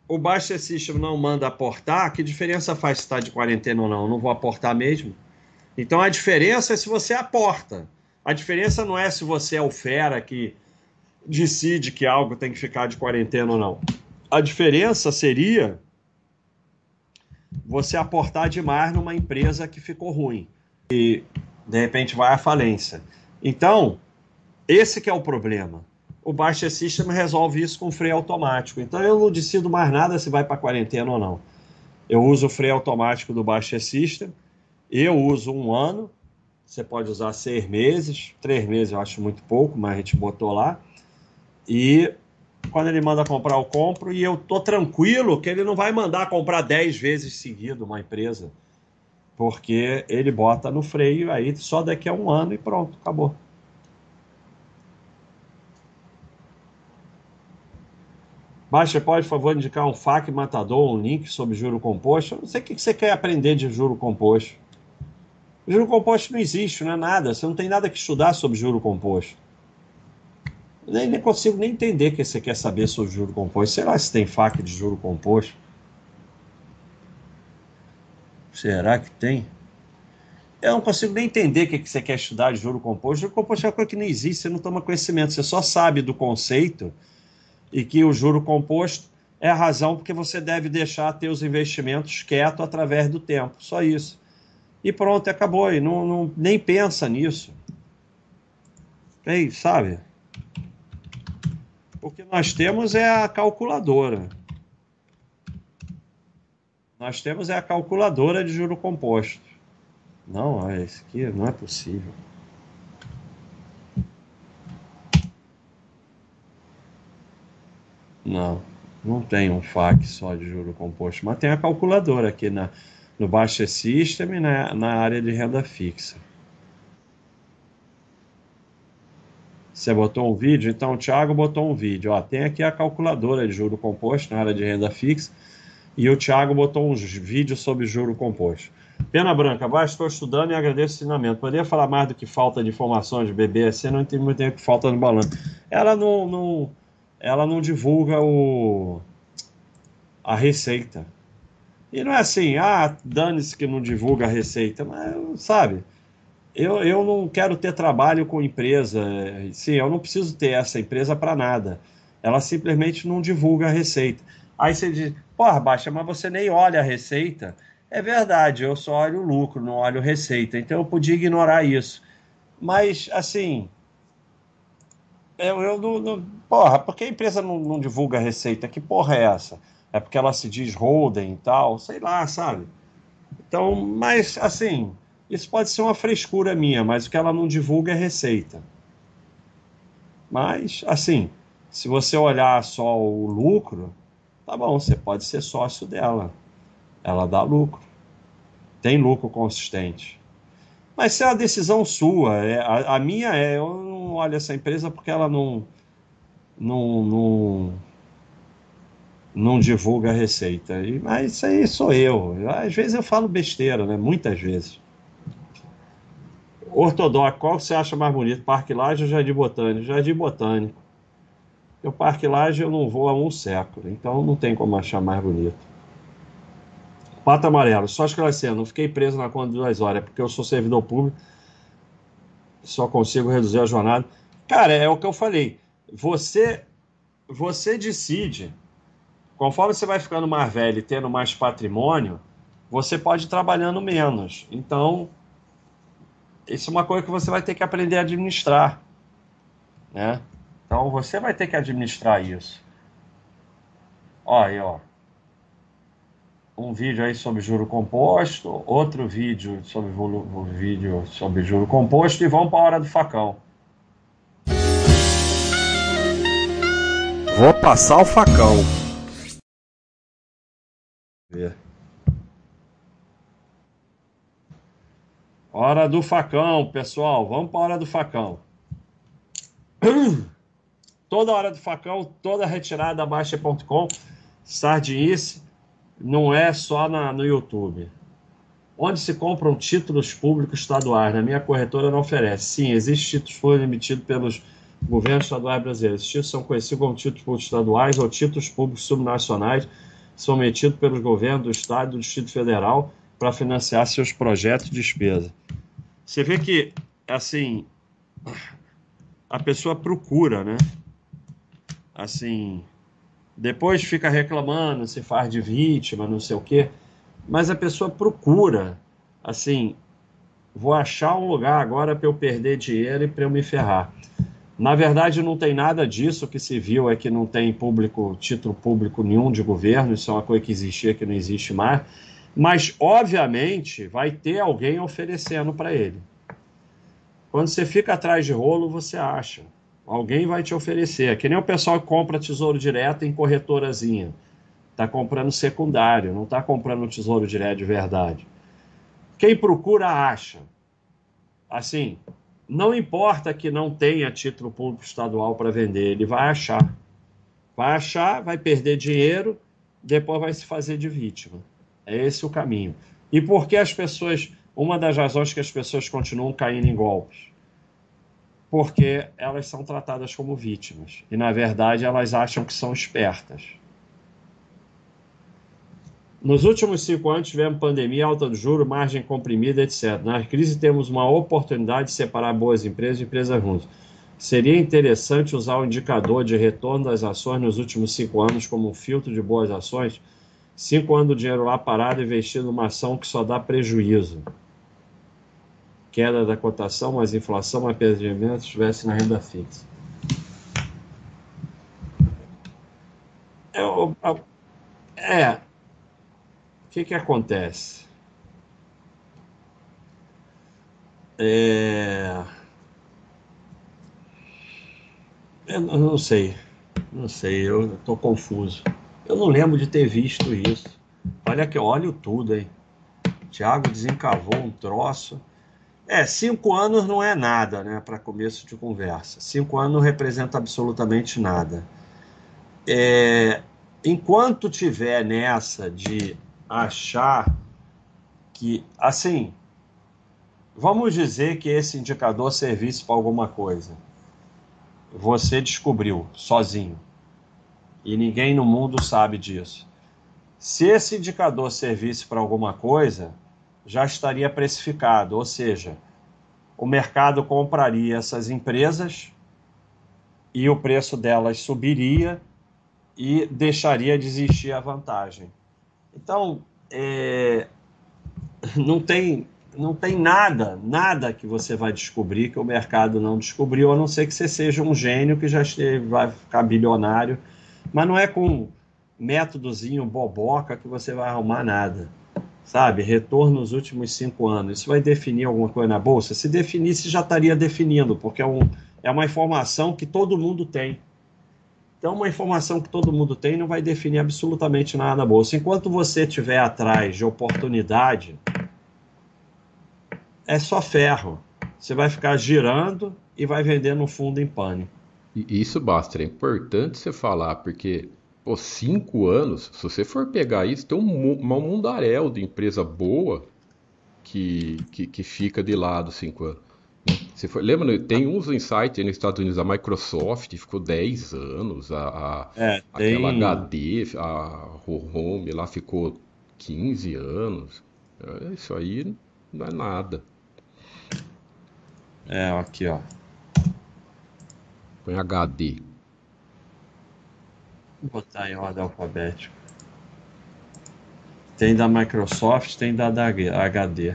o Baixa System não manda aportar, que diferença faz se está de quarentena ou não? Eu não vou aportar mesmo. Então, a diferença é se você aporta. A diferença não é se você é o fera que decide que algo tem que ficar de quarentena ou não. A diferença seria você aportar demais numa empresa que ficou ruim e de repente vai à falência. Então, esse que é o problema. O Baixa System resolve isso com freio automático. Então eu não decido mais nada se vai para quarentena ou não. Eu uso o freio automático do Baixa System. Eu uso um ano. Você pode usar seis meses, três meses eu acho muito pouco, mas a gente botou lá. E quando ele manda comprar, eu compro e eu tô tranquilo que ele não vai mandar comprar 10 vezes seguido uma empresa, porque ele bota no freio aí só daqui a um ano e pronto, acabou. Baixa, pode, por favor, indicar um FAQ matador, um link sobre juro composto? Eu não sei o que você quer aprender de juro composto. Juro composto não existe, não é nada. Você não tem nada que estudar sobre juro composto. Nem, nem consigo nem entender o que você quer saber sobre juro composto. Sei lá se tem faca de juro composto. Será que tem? Eu não consigo nem entender o que você quer estudar de juro composto. Juro composto é uma coisa que não existe, você não toma conhecimento, você só sabe do conceito e que o juro composto é a razão porque você deve deixar teus investimentos quietos através do tempo. Só isso. E pronto, acabou. E não, não nem pensa nisso. Ei, sabe? O que nós temos é a calculadora. Nós temos é a calculadora de juro composto. Não, esse aqui não é possível. Não, não tem um FAQ só de juro composto, mas tem a calculadora aqui na, no Baixa System e na, na área de renda fixa. Você botou um vídeo? Então o Thiago botou um vídeo. Ó, tem aqui a calculadora de juro composto na área de renda fixa. E o Thiago botou uns vídeos sobre juro composto. Pena Branca, abaixo estou estudando e agradeço o ensinamento. Poderia falar mais do que falta de informações de BBSC, não entendo muito tempo que falta no balanço. Ela não, não, ela não divulga o, a receita. E não é assim, ah, dane-se que não divulga a receita, mas sabe, eu, eu não quero ter trabalho com empresa. Sim, eu não preciso ter essa empresa para nada. Ela simplesmente não divulga a receita. Aí você diz, porra, Baixa, mas você nem olha a receita. É verdade, eu só olho o lucro, não olho receita. Então eu podia ignorar isso. Mas, assim, eu, eu não, não, Porra, por que a empresa não, não divulga a receita? Que porra é essa? É porque ela se diz holding e tal, sei lá, sabe? Então, mas, assim, isso pode ser uma frescura minha, mas o que ela não divulga é receita. Mas, assim, se você olhar só o lucro, tá bom, você pode ser sócio dela. Ela dá lucro. Tem lucro consistente. Mas se é uma decisão sua, é, a, a, minha é, eu não olho essa empresa porque ela não, não, não, não divulga a receita. Mas isso aí sou eu. Às vezes eu falo besteira, né? Muitas vezes. Ortodoxo, qual você acha mais bonito? Parque Laje ou Jardim Botânico? Jardim Botânico. O Parque Laje eu não vou há um século, então não tem como achar mais bonito. Pato Amarelo, só esclarecendo, não fiquei preso na conta de duas horas, é porque eu sou servidor público, só consigo reduzir a jornada. Cara, é o que eu falei. Você, você decide, conforme você vai ficando mais velho e tendo mais patrimônio, você pode ir trabalhando menos. Então, isso é uma coisa que você vai ter que aprender a administrar, né? Então você vai ter que administrar isso. Ó, aí, ó. Um vídeo aí sobre juro composto, outro vídeo sobre um vídeo sobre juro composto e vamos para a hora do facão. Vou passar o facão. Ver. Hora do facão, pessoal. Vamos para a hora do facão. Toda hora do facão, toda retirada da Baixa.com, sardinice, não é só na, no YouTube. Onde se compram títulos públicos estaduais? Na minha corretora não oferece. Sim, existem títulos públicos emitidos pelos governos estaduais brasileiros. Esses títulos são conhecidos como títulos públicos estaduais ou títulos públicos subnacionais, são emitidos pelos governos do Estado e do Distrito Federal para financiar seus projetos de despesa. Você vê que, assim, a pessoa procura, né? Assim, depois fica reclamando, se faz de vítima, não sei o quê, mas a pessoa procura, assim, vou achar um lugar agora para eu perder dinheiro e para eu me ferrar. Na verdade, não tem nada disso. O que se viu é que não tem público, título público nenhum de governo. Isso é uma coisa que existia que não existe mais. Mas, obviamente, vai ter alguém oferecendo para ele. Quando você fica atrás de rolo, você acha. Alguém vai te oferecer. É que nem o pessoal que compra tesouro direto em corretorazinha. Está comprando secundário, não está comprando tesouro direto de verdade. Quem procura, acha. Assim, não importa que não tenha título público estadual para vender, ele vai achar. Vai achar, vai perder dinheiro, depois vai se fazer de vítima. É esse o caminho. E por que as pessoas. Uma das razões que as pessoas continuam caindo em golpes? Porque elas são tratadas como vítimas. E, na verdade, elas acham que são espertas. Nos últimos cinco anos tivemos pandemia, alta do juro, margem comprimida, etc. Na crise temos uma oportunidade de separar boas empresas de empresas ruins. Seria interessante usar o indicador de retorno das ações nos últimos cinco anos como um filtro de boas ações? Cinco anos do dinheiro lá parado investido numa ação que só dá prejuízo. Queda da cotação, mais inflação, mais rendimento, estivesse na renda fixa. É, é o que, que acontece? É... Eu não sei, não sei, eu estou confuso. Eu não lembro de ter visto isso. Olha que eu olho tudo, hein? Tiago desencavou um troço. É, cinco anos não é nada, né, para começo de conversa. Cinco anos não representa absolutamente nada. É, enquanto tiver nessa de achar que, assim, vamos dizer que esse indicador servisse para alguma coisa. Você descobriu sozinho e ninguém no mundo sabe disso. Se esse indicador servisse para alguma coisa, já estaria precificado, ou seja, o mercado compraria essas empresas e o preço delas subiria e deixaria de existir a vantagem. Então, é, não, tem, não tem nada, nada que você vai descobrir que o mercado não descobriu, a não ser que você seja um gênio que já esteve, vai ficar bilionário. Mas não é com métodozinho boboca que você vai arrumar nada. Sabe? Retorno nos últimos cinco anos. Isso vai definir alguma coisa na bolsa? Se definisse, já estaria definindo, porque é, um, é uma informação que todo mundo tem. Então, uma informação que todo mundo tem não vai definir absolutamente nada na bolsa. Enquanto você estiver atrás de oportunidade, é só ferro. Você vai ficar girando e vai vender no fundo em pânico. Isso, basta. É importante você falar, porque pô, cinco anos, se você for pegar isso, tem um, um mundaréu de empresa boa que, que, que fica de lado cinco anos. Você foi, lembra, tem uns insights nos Estados Unidos, a Microsoft ficou 10 anos, a, a é, tem... aquela HD, a Home lá ficou 15 anos. É, isso aí não é nada. É, aqui ó. Põe HD. Vou botar em ordem alfabética. Tem da Microsoft, tem da, da HD.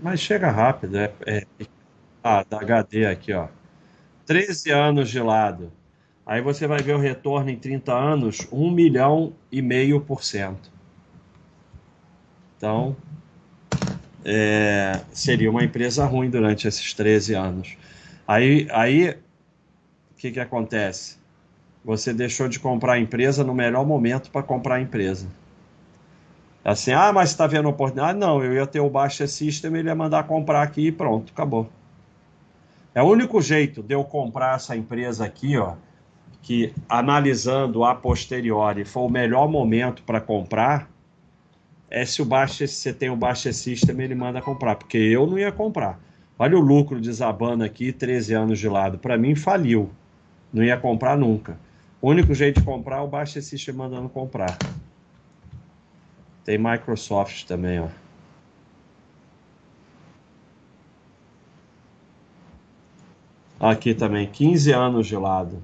Mas chega rápido. É, é, ah, da HD aqui, ó. 13 anos de lado. Aí você vai ver o retorno em 30 anos, 1 milhão e meio por cento. Então, é, seria uma empresa ruim durante esses 13 anos. Aí, aí o que, que acontece? Você deixou de comprar a empresa no melhor momento para comprar a empresa. Assim, ah, mas está vendo oportunidade? Não, eu ia ter o Baixa System, ele ia mandar comprar aqui e pronto, acabou. É o único jeito de eu comprar essa empresa aqui, ó, que analisando a posteriori for o melhor momento para comprar, é se o Baixa, se você tem o Baixa System, ele manda comprar, porque eu não ia comprar. Olha o lucro desabando aqui, 13 anos de lado. Para mim, faliu. Não ia comprar nunca. O único jeito de comprar é o Baixa System mandando comprar. Tem Microsoft também, ó. Aqui também, 15 anos de lado.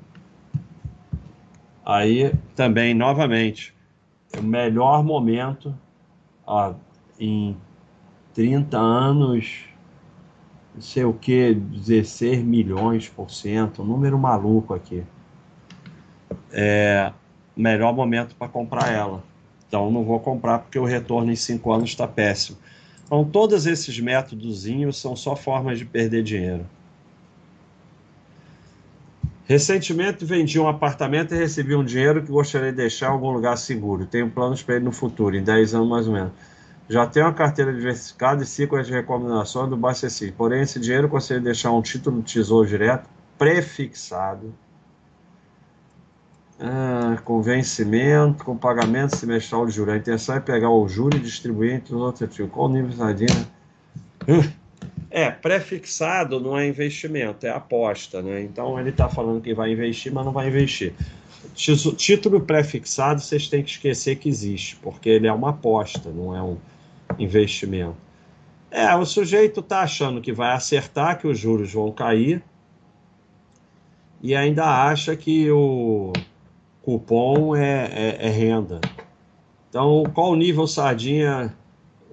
Aí também, novamente, o melhor momento ó, em 30 anos, não sei o que, 16 milhões por cento, um número maluco aqui. É melhor momento para comprar ela. Então não vou comprar porque o retorno em cinco anos está péssimo. Então todos esses métodos são só formas de perder dinheiro. Recentemente vendi um apartamento e recebi um dinheiro que gostaria de deixar em algum lugar seguro. Tenho planos para ele no futuro, em 10 anos mais ou menos. Já tenho uma carteira diversificada e sigo as recomendações do BACC. Porém, esse dinheiro gostaria de deixar um título de tesouro direto prefixado ah, com vencimento, com pagamento semestral de juros. A intenção é pegar o juro e distribuir entre os outros ativos. Qual o nível sardinha? É, prefixado não é investimento, é aposta, né? Então ele está falando que vai investir, mas não vai investir. Título prefixado vocês têm que esquecer que existe, porque ele é uma aposta, não é um investimento. É, o sujeito está achando que vai acertar, que os juros vão cair, e ainda acha que o cupom é, é, é renda. Então, qual o nível sardinha?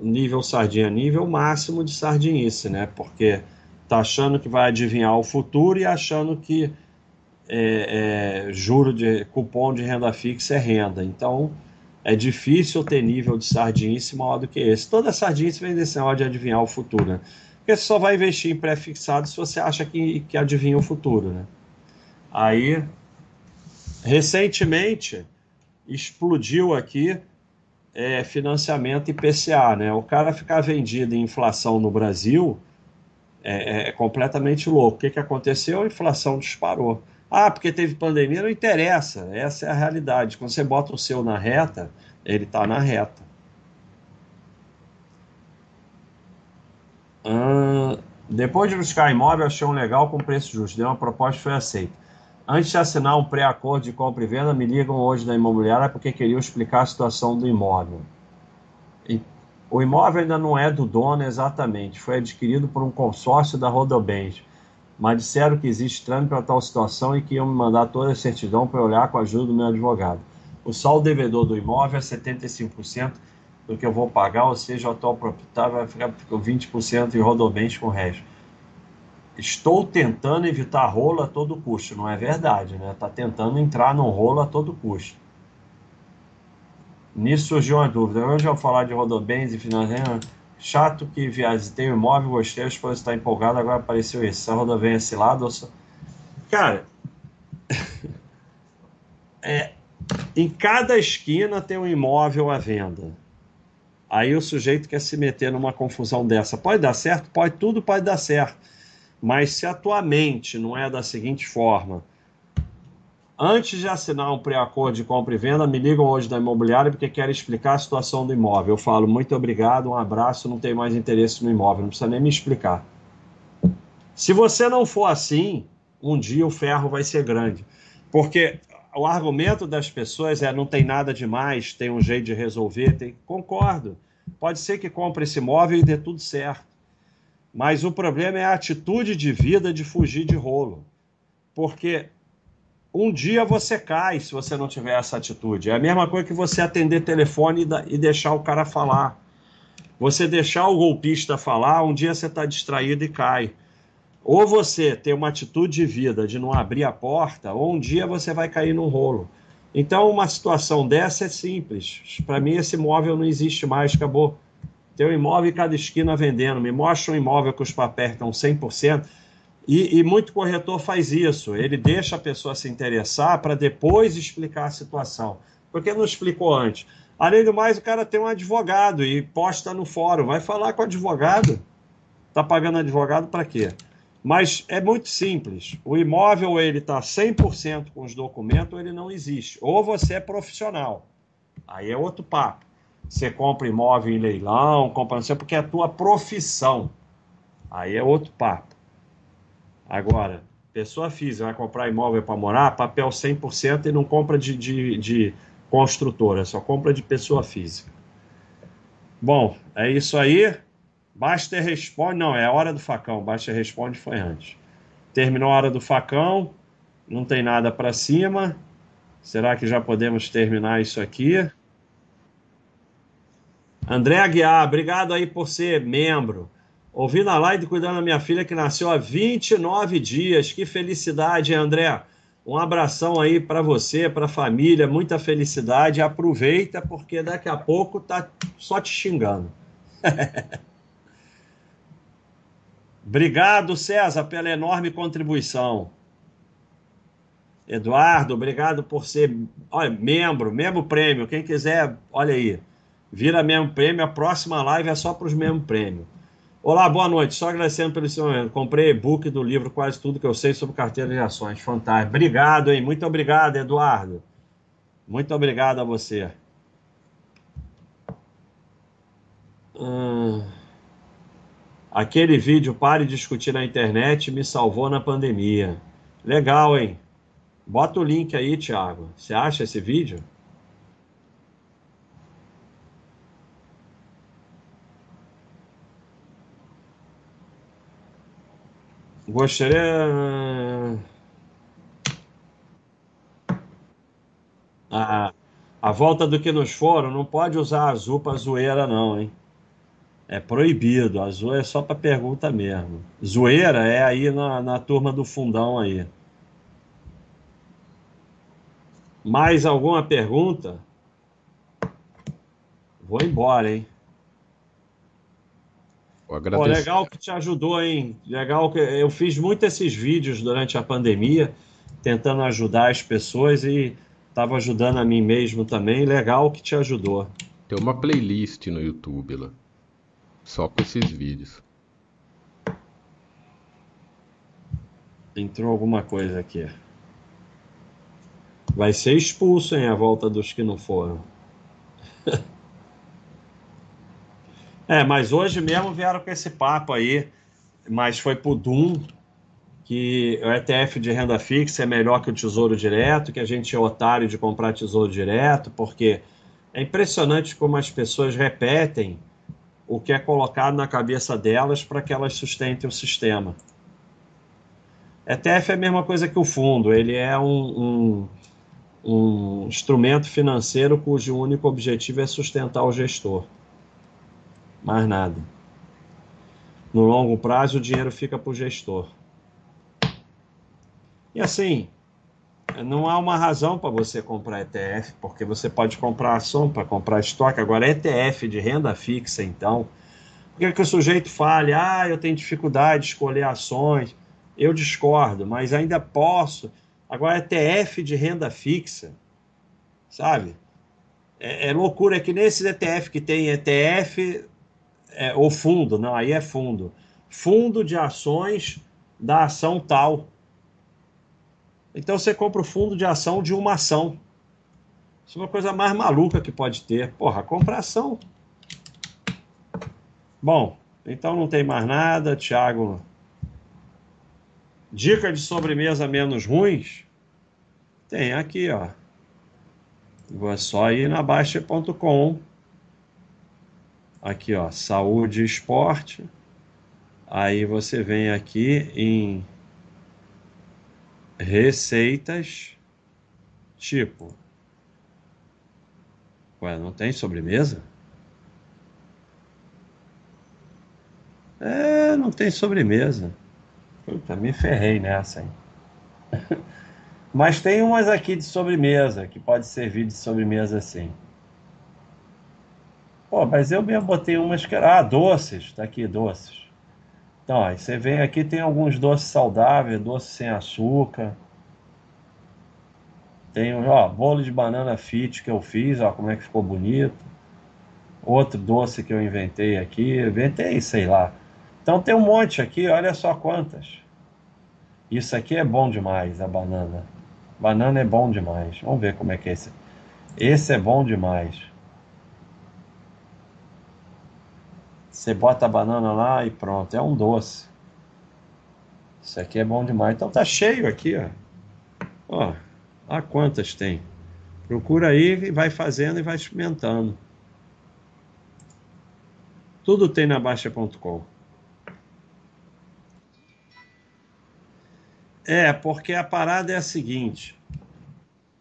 Nível sardinha, nível máximo de sardinice, né? Porque tá achando que vai adivinhar o futuro e achando que é, é, juro de cupom de renda fixa é renda. Então, é difícil ter nível de sardinice maior do que esse. Toda sardinice vem desse negócio de adivinhar o futuro, né? Porque você só vai investir em pré-fixado se você acha que, que adivinha o futuro, né? Aí Recentemente explodiu aqui é, financiamento IPCA, né? O cara ficar vendido em inflação no Brasil é, é, é completamente louco. O que, que aconteceu? A inflação disparou. Ah, porque teve pandemia, não interessa. Essa é a realidade. Quando você bota o seu na reta, ele está na reta. depois de buscar imóvel, achei um legal com preço justo. Deu uma proposta e foi aceita. Antes de assinar um pré-acordo de compra e venda, me ligam hoje da imobiliária porque queriam explicar a situação do imóvel. E o imóvel ainda não é do dono exatamente, foi adquirido por um consórcio da Rodobens, mas disseram que existe trâmite para tal situação e que iam me mandar toda a certidão para olhar com a ajuda do meu advogado. O saldo devedor do imóvel é 75% do que eu vou pagar, ou seja, o atual proprietário vai ficar com 20% em Rodobens com o resto estou tentando evitar rolo a todo custo. Não é verdade, né? Está tentando entrar no rolo a todo custo. Nisso surgiu uma dúvida. Hoje eu falar de rodobens e financiamento. Chato que visitei o imóvel, gostei, a esposa está empolgada, agora apareceu isso. Se a rodovia é esse lado, ou só... Cara, é, em cada esquina tem um imóvel à venda. Aí o sujeito quer se meter numa confusão dessa. Pode dar certo? Pode, tudo pode dar certo. Mas se a tua mente não é da seguinte forma, antes de assinar um pré-acordo de compra e venda, me ligam hoje da imobiliária porque querem explicar a situação do imóvel. Eu falo, muito obrigado, um abraço, não tenho mais interesse no imóvel, não precisa nem me explicar. Se você não for assim, um dia o ferro vai ser grande. Porque o argumento das pessoas é não tem nada demais, tem um jeito de resolver, tem... concordo. Pode ser que compre esse imóvel e dê tudo certo. Mas o problema é a atitude de vida de fugir de rolo. Porque um dia você cai se você não tiver essa atitude. É a mesma coisa que você atender telefone e deixar o cara falar. Você deixar o golpista falar, um dia você está distraído e cai. Ou você tem uma atitude de vida de não abrir a porta, ou um dia você vai cair no rolo. Então, uma situação dessa é simples. Para mim, esse móvel não existe mais, acabou. Tem um imóvel em cada esquina vendendo. Me mostra um imóvel que os papéis estão 100%. E, e, muito corretor faz isso. Ele deixa a pessoa se interessar para depois explicar a situação. Por que não explicou antes? Além do mais, o cara tem um advogado e posta no fórum. Vai falar com o advogado. Está pagando advogado para quê? Mas é muito simples. O imóvel ele está 100% com os documentos ele não existe. Ou você é profissional. Aí é outro papo. Você compra imóvel em leilão, compra não sei porque é a tua profissão. Aí é outro papo. Agora, pessoa física vai comprar imóvel para morar, papel 100% e não compra de, de, de construtora, só compra de pessoa física. Bom, é isso aí. Baster responde. Não, é a hora do facão. Baster responde foi antes. Terminou a hora do facão. Não tem nada para cima. Será que já podemos terminar isso aqui? André Aguiar, obrigado aí por ser membro. Ouvindo a live cuidando da minha filha que nasceu há 29 dias. Que felicidade, André. Um abração aí para você, para a família, muita felicidade. Aproveita porque daqui a pouco tá só te xingando. obrigado, César, pela enorme contribuição. Eduardo, obrigado por ser olha, membro, membro prêmio. Quem quiser, olha aí, vira membro prêmio. A próxima live é só para os membros prêmio. Olá, boa noite. Só agradecendo pelo seu momento. Comprei e-book do livro Quase Tudo que eu sei sobre carteira de ações. Fantástico. Obrigado, hein? Muito obrigado, Eduardo. Muito obrigado a você. Hum... Aquele vídeo Pare de Discutir na Internet me salvou na pandemia. Legal, hein? Bota o link aí, Thiago. Você acha esse vídeo? Gostaria. A, a volta do que nos foram, não pode usar azul para zoeira, não, hein? É proibido. Azul é só para pergunta mesmo. Zoeira é aí na, na turma do fundão aí. Mais alguma pergunta? Vou embora, hein? Pô, legal que te ajudou, hein? Legal que eu fiz muito esses vídeos durante a pandemia, tentando ajudar as pessoas e estava ajudando a mim mesmo também. Legal que te ajudou. Tem uma playlist no YouTube lá, só com esses vídeos. Entrou alguma coisa aqui. Vai ser expulso, hein, a volta dos que não foram. É, mas hoje mesmo vieram com esse papo aí, mas foi pro Doom, que o ETF de renda fixa é melhor que o Tesouro Direto, que a gente é otário de comprar Tesouro Direto, porque é impressionante como as pessoas repetem o que é colocado na cabeça delas para que elas sustentem o sistema. ETF é a mesma coisa que o fundo, ele é um, um, um instrumento financeiro cujo único objetivo é sustentar o gestor mais nada. No longo prazo, o dinheiro fica para o gestor. E assim, não há uma razão para você comprar ETF, porque você pode comprar ação para comprar estoque. Agora, ETF de renda fixa, então, por que, que o sujeito fale, ah, eu tenho dificuldade de escolher ações? Eu discordo, mas ainda posso. Agora, ETF de renda fixa, sabe? É, é loucura, é que nesses ETF que tem ETF é, ou fundo, não, aí é fundo. Fundo de ações da ação tal. Então você compra o fundo de ação de uma ação. Isso é uma coisa mais maluca que pode ter. Porra, compra ação. Bom, então não tem mais nada, Thiago. Dica de sobremesa menos ruins? Tem aqui, ó. Vou só ir na Baixa.com aqui, ó, saúde e esporte. Aí você vem aqui em receitas, tipo. Ué, não tem sobremesa? É, não tem sobremesa. Puta, me ferrei nessa, hein? Mas tem umas aqui de sobremesa, que pode servir de sobremesa assim. Pô, mas eu mesmo botei umas que era. Ah, doces, tá aqui, doces. Então, aí você vem aqui, tem alguns doces saudáveis, doce sem açúcar. Tem, ó, bolo de banana fit que eu fiz, ó, como é que ficou bonito. Outro doce que eu inventei aqui, inventei, sei lá. Então tem um monte aqui, olha só quantas. Isso aqui é bom demais, a banana. Banana é bom demais. Vamos ver como é que é esse. Esse é bom demais. Você bota a banana lá e pronto, é um doce. Isso aqui é bom demais. Então tá cheio aqui, ó. Ó, olha quantas tem. Procura aí e vai fazendo e vai experimentando. Tudo tem na Baixa.com. É, porque a parada é a seguinte.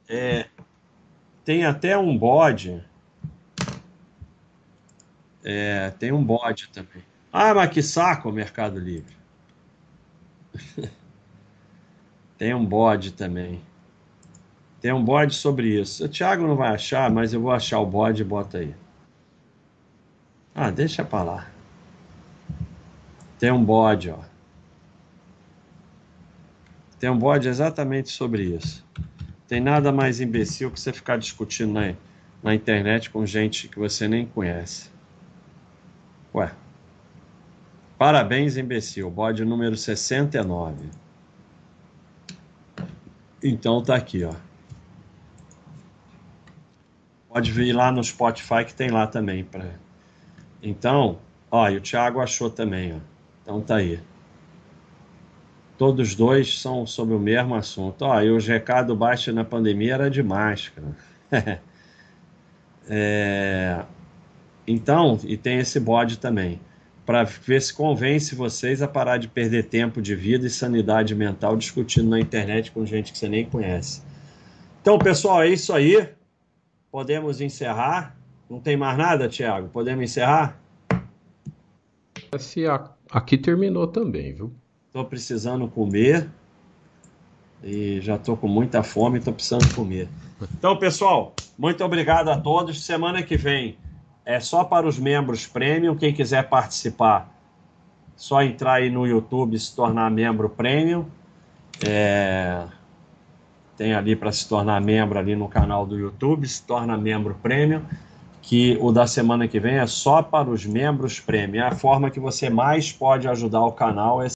É, tem até um bode. É, tem um bode também. Ah, mas que saco o Mercado Livre. tem um bode também. Tem um bode sobre isso. O Thiago não vai achar, mas eu vou achar o bode e bota aí. Ah, deixa pra lá. Tem um bode, ó. Tem um bode exatamente sobre isso. Tem nada mais imbecil que você ficar discutindo na, na internet com gente que você nem conhece. Ué. Parabéns, imbecil. Bode número 69. Então tá aqui, ó. Pode vir lá no Spotify que tem lá também para então, ó, e o Thiago achou também, ó. Então tá aí. Todos dois são sobre o mesmo assunto. Ó, e os recados baixos na pandemia era de máscara. é... Então, e tem esse bode também, para ver se convence vocês a parar de perder tempo de vida e sanidade mental discutindo na internet com gente que você nem conhece. Então, pessoal, é isso aí. Podemos encerrar. Não tem mais nada, Tiago? Podemos encerrar? Esse aqui terminou também, viu? Estou precisando comer e já estou com muita fome, estou precisando comer. Então, pessoal, muito obrigado a todos. Semana que vem é só para os membros premium. Quem quiser participar, só entrar aí no YouTube e se tornar membro premium. É... Tem ali para se tornar membro ali no canal do YouTube, se torna membro premium que o da semana que vem é só para os membros prêmio. É a forma que você mais pode ajudar o canal é